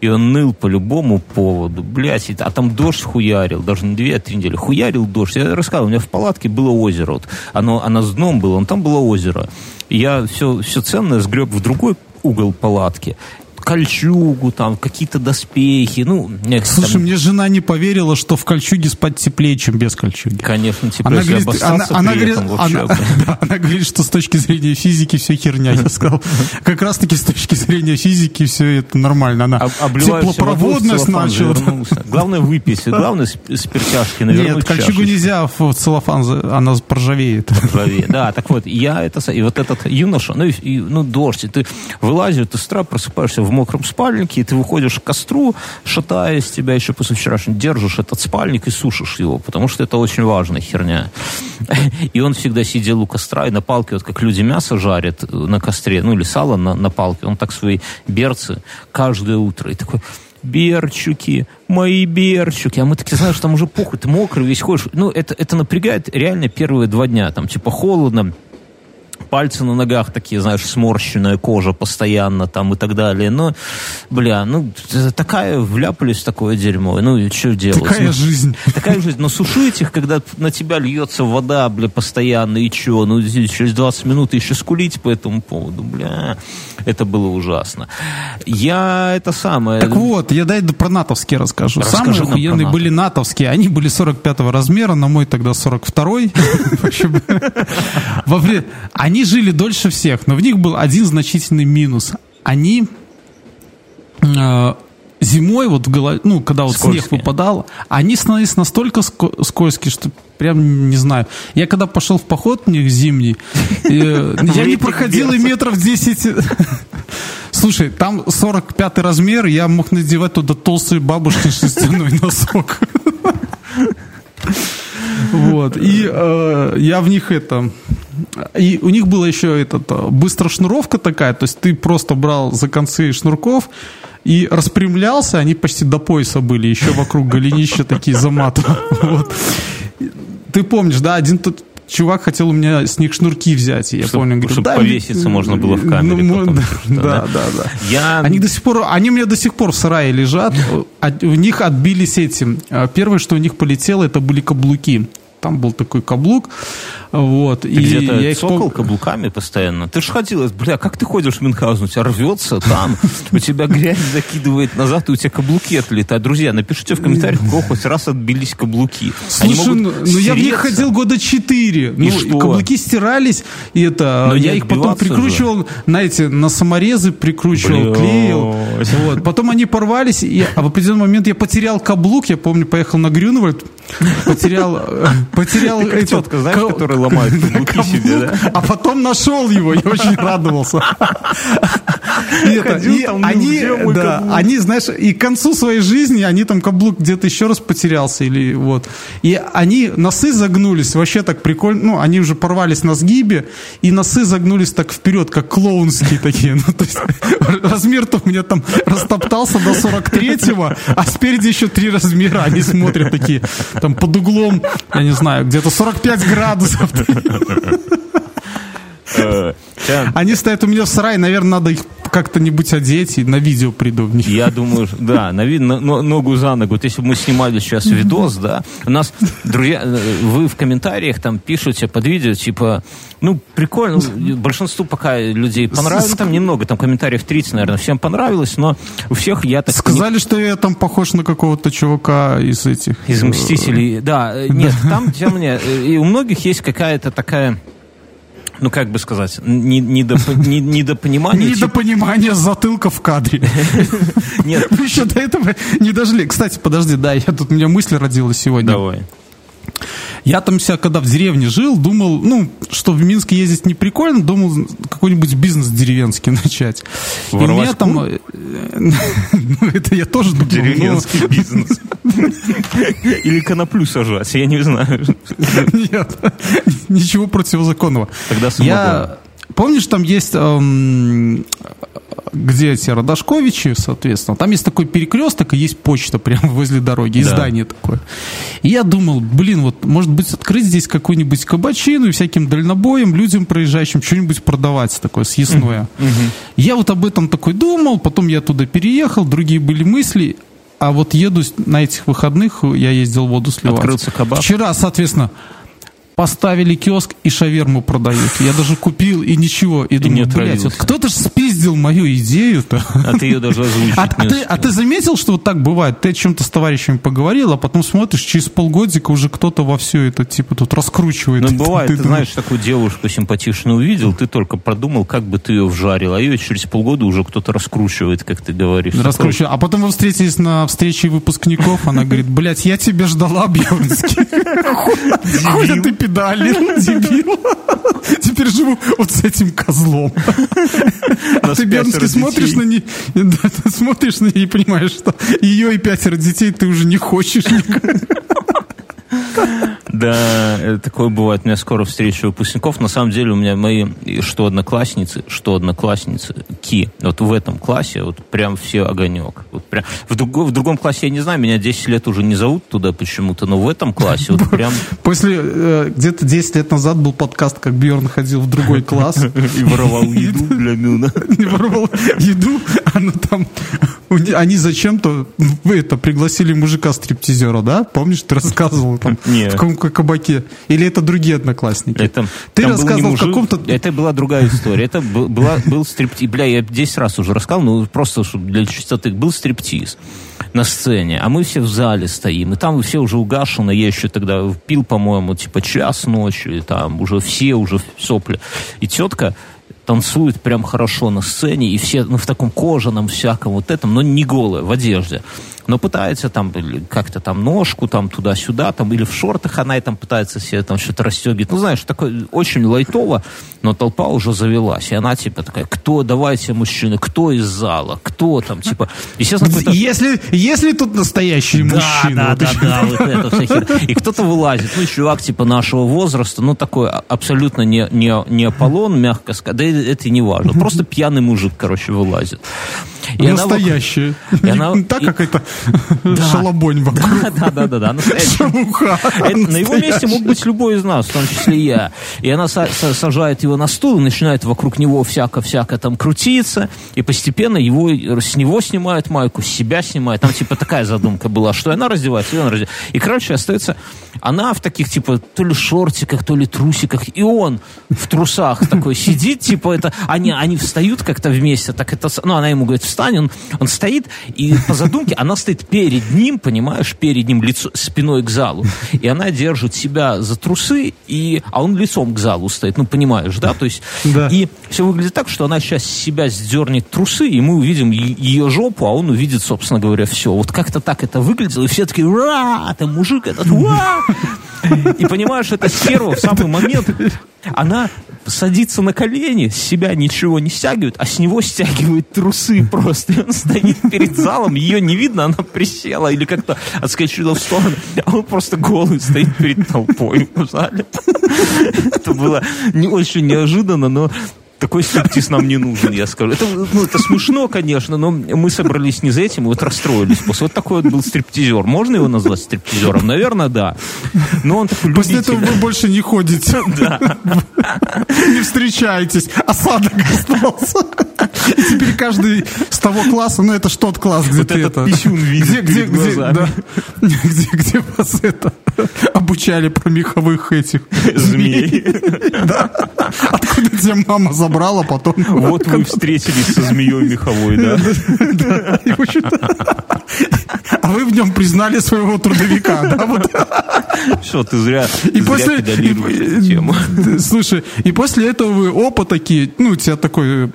И он ныл по любому поводу. Блять, а там дождь хуярил. Даже не две, а три недели. Хуярил дождь. Я рассказывал, у меня в палатке было озеро. Вот. Оно, оно с дном было, но там было озеро. И я все, все ценное сгреб в другой угол палатки. Кольчугу, там, какие-то доспехи. Ну, Слушай, там, мне жена не поверила, что в кольчуге спать теплее, чем без кольчуги. конечно, типа, Она говорит, она, обоссаться она при говорит, этом вообще, она- блин. да, она говорит, что с точки зрения физики все херня. Я сказал, как раз таки с точки зрения физики все это нормально. Она теплопроводность начала. Главное выпить, главное с, с перчашки навернуть Нет, кольчугу нельзя в целлофан, она поржавеет. голове. Да, так вот, я это... И вот этот юноша, ну, и, ну дождь, ты вылазишь, ты с утра просыпаешься в мокром спальнике, и ты выходишь к костру, шатаясь, тебя еще после вчерашнего держишь этот спальник и сушишь его, потому что это очень важная херня. И он всегда сидел у костра и на палке, вот как люди мясо жарят на костре, ну или сало на, на палке, он так свои берцы каждое утро. И такой, берчуки, мои берчуки. А мы такие, знаешь, там уже похуй, ты мокрый весь ходишь. Ну, это, это напрягает реально первые два дня. Там, типа, холодно, пальцы на ногах такие, знаешь, сморщенная кожа постоянно там и так далее. Но, бля, ну, такая, вляпались в такое дерьмо. Ну, и что делать? Такая ну, жизнь. Такая жизнь. Но сушить их, когда на тебя льется вода, бля, постоянно, и что? Ну, через 20 минут еще скулить по этому поводу, бля. Это было ужасно. Я это самое... Так вот, я дай про натовские расскажу. Расскажи Самые охуенные были натовские. Они были 45 размера, на мой тогда 42-й. Они жили дольше всех, но в них был один значительный минус. Они э, зимой, вот в голове, ну, когда вот Скользкие. снег выпадал, они становились настолько ско- скользкие, что прям не знаю. Я когда пошел в поход них зимний, э, я не проходил и метров 10. Слушай, там 45 размер, я мог надевать туда толстый бабушкин шерстяной носок. Вот. И э, я в них это... И у них была еще этот, э, быстро шнуровка такая, то есть ты просто брал за концы шнурков и распрямлялся, они почти до пояса были, еще вокруг голенища такие заматывали. Вот. Ты помнишь, да, один тот чувак хотел у меня с них шнурки взять, и я Чтоб- помню, говорю, чтоб «Дай мне». повеситься можно было в камере Ну, потом, да, да? да, да, да. Я... Они до сих пор, они у меня до сих пор в сарае лежат. От- У них отбились эти. а, Первое, что у них полетело, это были каблуки. Там был такой каблук. Вот. Ты и где-то я их цокал пом- каблуками постоянно. Ты же ходил, бля, как ты ходишь в Мюнхгаузен? У тебя рвется там, у тебя грязь закидывает назад, и у тебя каблуки отлетают. Друзья, напишите в комментариях, у кого хоть раз отбились каблуки. Слушай, ну ну, я в них ходил года четыре. Ну? Каблуки стирались, и это Но я их потом прикручивал, знаете, на саморезы прикручивал, клеил. Вот. Потом они порвались, и, а в определенный момент я потерял каблук, я помню, поехал на Грюнвальд, потерял, э, потерял Как этот тетка, знаешь, ка- которая ломает каблуки себе, да? а потом нашел его, я очень радовался. Там, они, да, они, знаешь, и к концу своей жизни они там каблук где-то еще раз потерялся или вот. И они носы загнулись вообще так прикольно, ну они уже порвались на сгибе и носы загнулись так вперед, как клоунские такие. Ну то есть размер-то у меня там растоптался до 43-го, а спереди еще три размера. Они смотрят такие там под углом, я не знаю, где-то 45 градусов. Э, Они стоят у меня в сарае, наверное, надо их как-то-нибудь одеть и на видео приду. Я думаю, да, на на- но- ногу за ногу. Вот если бы мы снимали сейчас видос, да, у нас, друзья, э, вы в комментариях там пишете под видео, типа, ну, прикольно, большинству пока людей понравилось, ну, там немного, там комментариев 30, наверное, всем понравилось, но у всех я так... Сказали, что я там похож на какого-то чувака из этих... Из «Мстителей», да. э, Нет, там, тем не и у многих есть какая-то такая, ну, как бы сказать, не- недопо- не- недопонимание. типа, Недопонимание затылка в кадре. Нет, Мы еще до этого не дожили. Кстати, подожди, да, я тут у меня мысль родилась сегодня. давай. Я там себя, когда в деревне жил, думал, ну, что в Минск ездить не прикольно, думал какой-нибудь бизнес деревенский начать. И у меня Воровать там... э, Ну, это я тоже думал. Деревенский бизнес. Или коноплю сажать, я не знаю. Нет, ничего противозаконного. Тогда Я... Помнишь, там есть, эм, где эти Родошковичи, соответственно, там есть такой перекресток и есть почта прямо возле дороги, и Да. здание такое. И я думал, блин, вот, может быть, открыть здесь какую-нибудь кабачину и всяким дальнобоем, людям проезжающим, что-нибудь продавать такое съестное. Я вот об этом такой думал, потом я туда переехал, другие были мысли, а вот еду на этих выходных, я ездил воду сливать. Открылся кабак. Вчера, соответственно, поставили киоск и шаверму продают. Я даже купил и ничего. И думаю, блядь, вот кто-то же спиздил мою идею-то. А ты ее даже озвучить А, а ты, а ты заметил, что вот так бывает? Ты о чем-то с товарищами поговорил, а потом смотришь, через полгодика уже кто-то во все это, типа, тут раскручивает. Ну, бывает, ты, думаешь, знаешь, такую девушку симпатичную увидел, ты только продумал, как бы ты ее вжарил, а ее через полгода уже кто-то раскручивает, как ты говоришь. Раскручиваю. А потом вы встретились на встрече выпускников, она говорит, блядь, я тебя ждала, Бьернский. Хуя ты педалил, дебил. Теперь живу вот с этим козлом. А ты, Бернский, смотришь на нее, смотришь на нее и понимаешь, что ее и пятеро детей ты уже не хочешь Да, такое бывает. У меня скоро встреча выпускников. На самом деле у меня мои что одноклассницы, что одноклассницы, ки. Вот в этом классе вот прям все огонек. Вот прям. В, друг, в другом классе я не знаю, меня 10 лет уже не зовут туда почему-то, но в этом классе вот прям... После, э, где-то 10 лет назад был подкаст, как Бьерн ходил в другой класс. И воровал еду для Мюна. Не воровал еду, а ну там... Они зачем-то вы это пригласили мужика-стриптизера, да? Помнишь, ты рассказывал там? Нет. В каком кабаке? Или это другие одноклассники? Это, Ты рассказывал в каком-то... Это была другая история. Это была, был стриптиз. Бля, я 10 раз уже рассказал, но просто чтобы для чистоты. Был стриптиз на сцене, а мы все в зале стоим, и там все уже угашены, я еще тогда пил, по-моему, типа час ночи, и там уже все уже сопли. И тетка танцует прям хорошо на сцене, и все ну, в таком кожаном всяком вот этом, но не голые, в одежде но пытается там как-то там ножку там туда-сюда, там или в шортах она и там пытается себе там что-то расстегивать. Ну, знаешь, такое очень лайтово, но толпа уже завелась. И она типа такая, кто, давайте, мужчины, кто из зала, кто там, типа, естественно, если, если тут настоящие да, мужчины. Да, да, да, вот это вся хер. И кто-то вылазит, ну, чувак типа нашего возраста, ну, такой абсолютно не, не, не Аполлон, мягко сказать, да это не важно. Просто пьяный мужик, короче, вылазит. И Настоящая. Она... Не так, как это да. шалобонь вокруг. Да, да, да, да. Шелуха. На его месте мог быть любой из нас, в том числе и я. И она сажает его на стул и начинает вокруг него всяко-всяко там крутиться. И постепенно его, с него снимают майку, с себя снимает. Там типа такая задумка была, что она раздевается, и он раздевается. И, короче, остается она в таких, типа, то ли шортиках, то ли трусиках, и он в трусах такой сидит, типа, это, они, они встают как-то вместе, так это, ну, она ему говорит, встань, он, он стоит, и по задумке она стоит перед ним, понимаешь, перед ним лицо, спиной к залу, и она держит себя за трусы, и, а он лицом к залу стоит, ну, понимаешь, да, то есть, да. и все выглядит так, что она сейчас себя сдернет трусы, и мы увидим ее жопу, а он увидит, собственно говоря, все. Вот как-то так это выглядело, и все такие, ура, там мужик этот, ура, и понимаешь, это стерва в самый момент, она садится на колени, с себя ничего не стягивает, а с него стягивает трусы просто. И он стоит перед залом, ее не видно, она присела или как-то отскочила в сторону, а он просто голый стоит перед толпой в зале. Это было не очень неожиданно, но такой стриптиз нам не нужен, я скажу. Это, ну, это смешно, конечно, но мы собрались не за этим, и вот расстроились. После вот такой вот был стриптизер. Можно его назвать стриптизером? Наверное, да. Но он такой После этого вы больше не ходите. Да. Не встречаетесь. Осадок остался. И теперь каждый с того класса, ну это что тот класс, где вот ты это... писюн видит где, где, где, да, где, где вас это обучали про меховых этих змей. Да. Откуда тебя мама забрала? забрал, потом... Вот вы встретились со змеей меховой, да? А вы в нем признали своего трудовика, да? Вот. Все, ты зря, и зря после, и, тему. Слушай, и после этого вы опа такие, ну, у тебя такой э,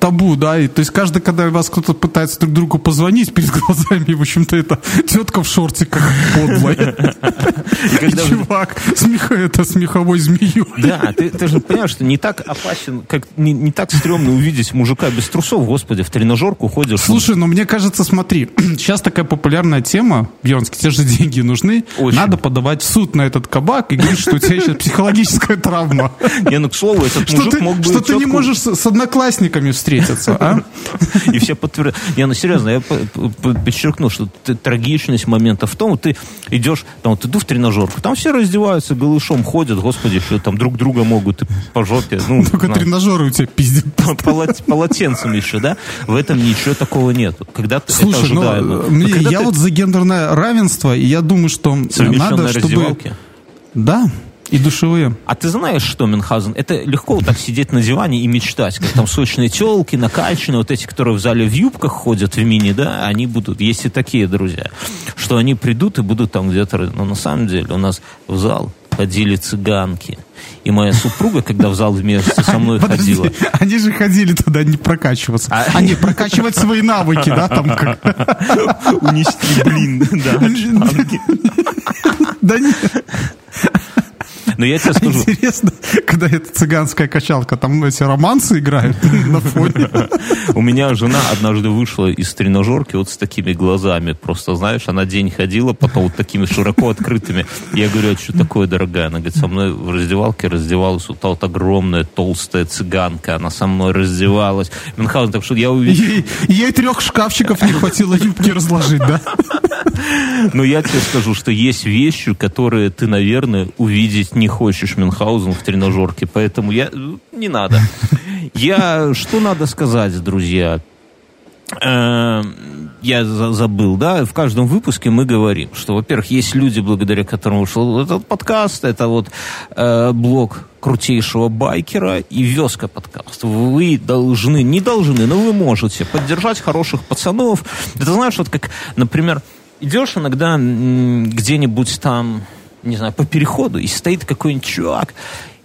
табу, да, и то есть каждый, когда вас кто-то пытается друг другу позвонить перед глазами, в общем-то, это тетка в шортиках подлая. И, и чувак с, меха, это, с меховой змеей. Да, ты, ты же понимаешь, что не так опасен, как не, не так стрёмно увидеть мужика без трусов, господи, в тренажерку ходишь. Слушай, ну мне кажется, смотри, сейчас такая популярная тема, Бьернский, те же деньги нужны, Очень. надо подавать в суд на этот кабак и говорить, что у тебя сейчас психологическая травма. Не, ну к слову, этот мужик мог бы Что ты не можешь с одноклассниками встретиться, а? И все подтверждают. Не, ну серьезно, я подчеркну, что трагичность момента в том, ты идешь, там вот иду в тренажерку, там все раздеваются, голышом ходят, господи, что там друг друга могут по жопе. Ну, Только тренажеры у тебя пиздят. Полотенцем еще, да? В этом ничего такого нет. Когда Слушай, это ожидаемо. Ну, я ты... вот за гендерное равенство, и я думаю, что надо, чтобы... Да, и душевые. А ты знаешь, что, Мюнхгаузен, это легко вот так сидеть на диване и мечтать, как там сочные телки, накачанные, вот эти, которые в зале в юбках ходят, в мини, да, они будут, есть и такие друзья, что они придут и будут там где-то, но на самом деле у нас в зал ходили цыганки. И моя супруга, когда в зал вместе со мной Подожди, ходила... Они же ходили туда не прокачиваться. А... Они прокачивать свои навыки, да, там как... Унести блин, да, Да нет. Но я тебе скажу... Интересно, когда эта цыганская качалка, там эти романсы играют на фоне. У меня жена однажды вышла из тренажерки вот с такими глазами. Просто, знаешь, она день ходила, потом вот такими широко открытыми. Я говорю, а что такое, дорогая? Она говорит, со мной в раздевалке раздевалась вот та вот огромная толстая цыганка. Она со мной раздевалась. Мюнхгаузен, так что я увидел... Ей, ей трех шкафчиков не хватило юбки разложить, да? Но я тебе скажу, что есть вещи, которые ты, наверное, увидеть не хочешь Мюнхгаузен в тренажерке. Поэтому я... Не надо. Я... Что надо сказать, друзья? Э, я забыл, да, в каждом выпуске мы говорим, что, во-первых, есть люди, благодаря которым ушел этот подкаст, это вот э, блог крутейшего байкера и везка подкаст. Вы должны, не должны, но вы можете поддержать хороших пацанов. Это знаешь, вот как, например, идешь иногда где-нибудь там, не знаю, по переходу, и стоит какой-нибудь чувак,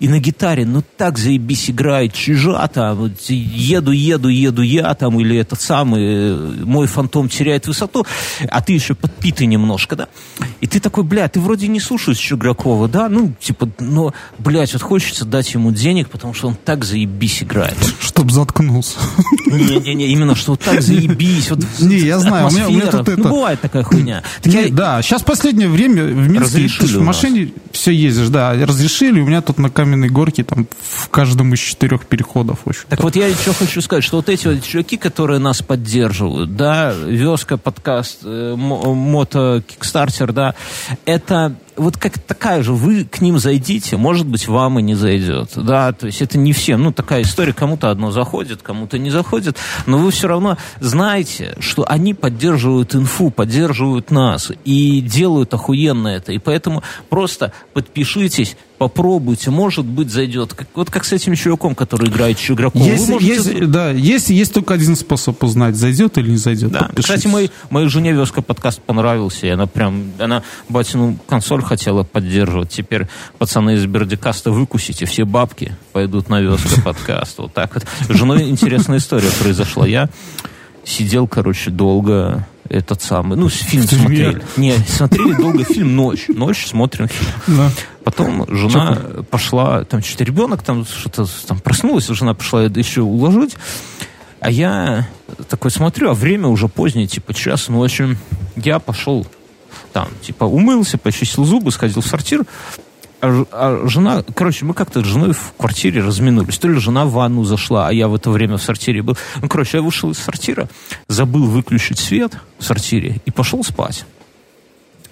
и на гитаре, ну так заебись играет чижа там, вот, еду, еду, еду я там, или этот самый, э, мой фантом теряет высоту, а ты еще подпитый немножко, да? И ты такой, бля, ты вроде не слушаешь Чугракова, да? Ну, типа, но, блядь, вот хочется дать ему денег, потому что он так заебись играет. Чтоб заткнулся. Не-не-не, именно, что вот так заебись. Вот, не, я знаю, у меня, у меня тут ну, это... бывает такая хуйня. Так не, я... Да, сейчас последнее время в Минске ты в машине все ездишь, да, разрешили, у меня тут на камере каменной горки там в каждом из четырех переходов. Так вот я еще хочу сказать, что вот эти вот чуваки, которые нас поддерживают, да, Веска подкаст, э, Мото Кикстартер, да, это вот как такая же, вы к ним зайдите, может быть, вам и не зайдет, да, то есть это не всем, ну, такая история, кому-то одно заходит, кому-то не заходит, но вы все равно знаете, что они поддерживают инфу, поддерживают нас и делают охуенно это, и поэтому просто подпишитесь, попробуйте, может быть, зайдет. Как, вот как с этим чуваком, который играет игроком. Есть, можете... есть, да, есть, есть только один способ узнать, зайдет или не зайдет. Да. Кстати, мой, моей жене Веска подкаст понравился, и она прям, она батину консоль хотела поддерживать. Теперь пацаны из Бердикаста выкусите, все бабки пойдут на Веска подкаст. Вот так вот. С женой интересная история произошла. Я сидел, короче, долго этот самый, ну, фильм смотрели. Не, смотрели долго фильм «Ночь». Ночь смотрим фильм. Да. Потом жена Что? пошла, там что-то ребенок там что-то там проснулась, жена пошла еще уложить. А я такой смотрю, а время уже позднее, типа час ночи. Я пошел там, типа, умылся, почистил зубы, сходил в сортир. А, а жена, короче, мы как-то с женой в квартире разминулись. То ли жена в ванну зашла, а я в это время в сортире был. Ну, короче, я вышел из сортира, забыл выключить свет в сортире и пошел спать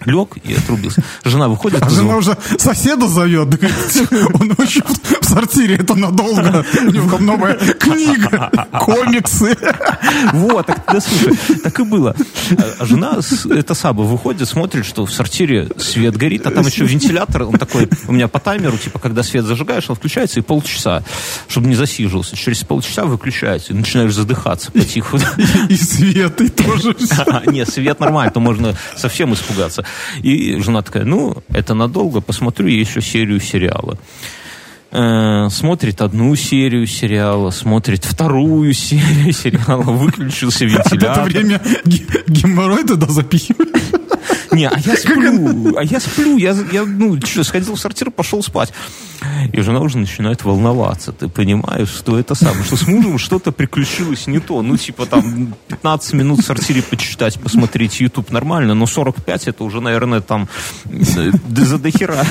лег и отрубился. Жена выходит. А жена уже соседа зовет. Он очень в сортире, это надолго. У него там новая книга, комиксы. Вот, так, да, слушай, так и было. А жена, это Саба, выходит, смотрит, что в сортире свет горит, а там еще вентилятор, он такой, у меня по таймеру, типа, когда свет зажигаешь, он включается и полчаса, чтобы не засиживался. Через полчаса выключается, и начинаешь задыхаться потиху. И свет, и тоже Нет, свет нормально, то можно совсем испугаться. И жена такая, ну, это надолго, посмотрю еще серию сериала э, смотрит одну серию сериала, смотрит вторую серию сериала, выключился вентилятор. А в это время геморрой туда запихивают? Не, а я сплю, а я сплю, я, я ну, что, сходил в сортир, пошел спать. И жена уже начинает волноваться. Ты понимаешь, что это самое, что с мужем что-то приключилось не то. Ну, типа там 15 минут в сортире почитать, посмотреть YouTube нормально, но 45 это уже, наверное, там э, за дохера.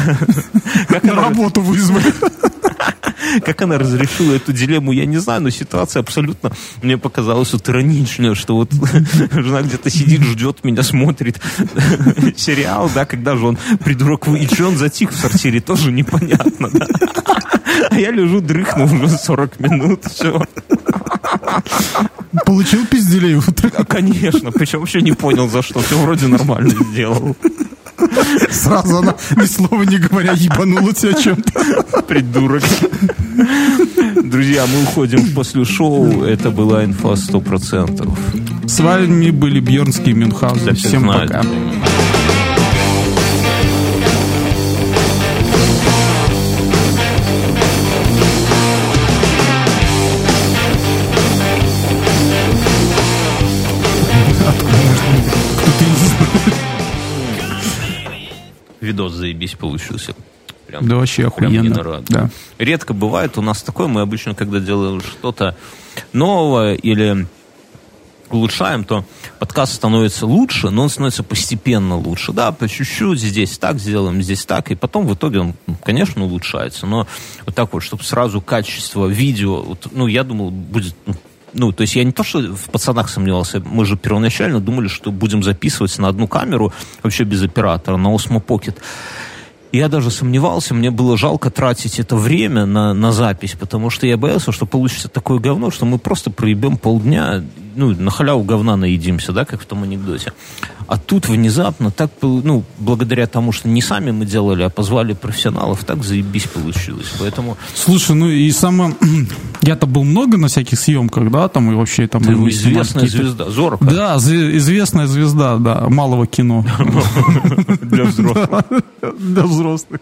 Как на работу вызвали. Как она разрешила эту дилемму, я не знаю, но ситуация абсолютно мне показалась вот ироничная, что вот жена где-то сидит, ждет меня, смотрит сериал, да, когда же он, придурок, и что он затих в сортире, тоже непонятно, да. А я лежу, дрыхну уже 40 минут, все. Получил пизделей утро? А, конечно, причем вообще не понял за что, все вроде нормально сделал. Сразу она, ни слова не говоря, ебанула тебя чем-то. Придурок. Друзья, мы уходим после шоу. Это была инфа 100%. С вами были Бьернский и Мюнхгаузен. Всем пока. Видос заебись получился. прям, да вообще охуенно. Прям. Да. Редко бывает у нас такое, мы обычно, когда делаем что-то новое или улучшаем, то подкаст становится лучше, но он становится постепенно лучше. Да, по чуть-чуть здесь так сделаем, здесь так, и потом в итоге он, конечно, улучшается. Но вот так вот, чтобы сразу качество видео, вот, ну, я думал, будет ну, то есть я не то, что в пацанах сомневался, мы же первоначально думали, что будем записывать на одну камеру, вообще без оператора, на Osmo Pocket. Я даже сомневался, мне было жалко тратить это время на, на запись, потому что я боялся, что получится такое говно, что мы просто проебем полдня, ну, на халяву говна наедимся, да, как в том анекдоте. А тут внезапно так, ну, благодаря тому, что не сами мы делали, а позвали профессионалов, так заебись получилось. Поэтому... Слушай, ну и самое... Я-то был много на всяких съемках, да, там и вообще там... Ты известная звезда, Зоров. Да, известная звезда, да, малого кино. Для взрослых. Для взрослых.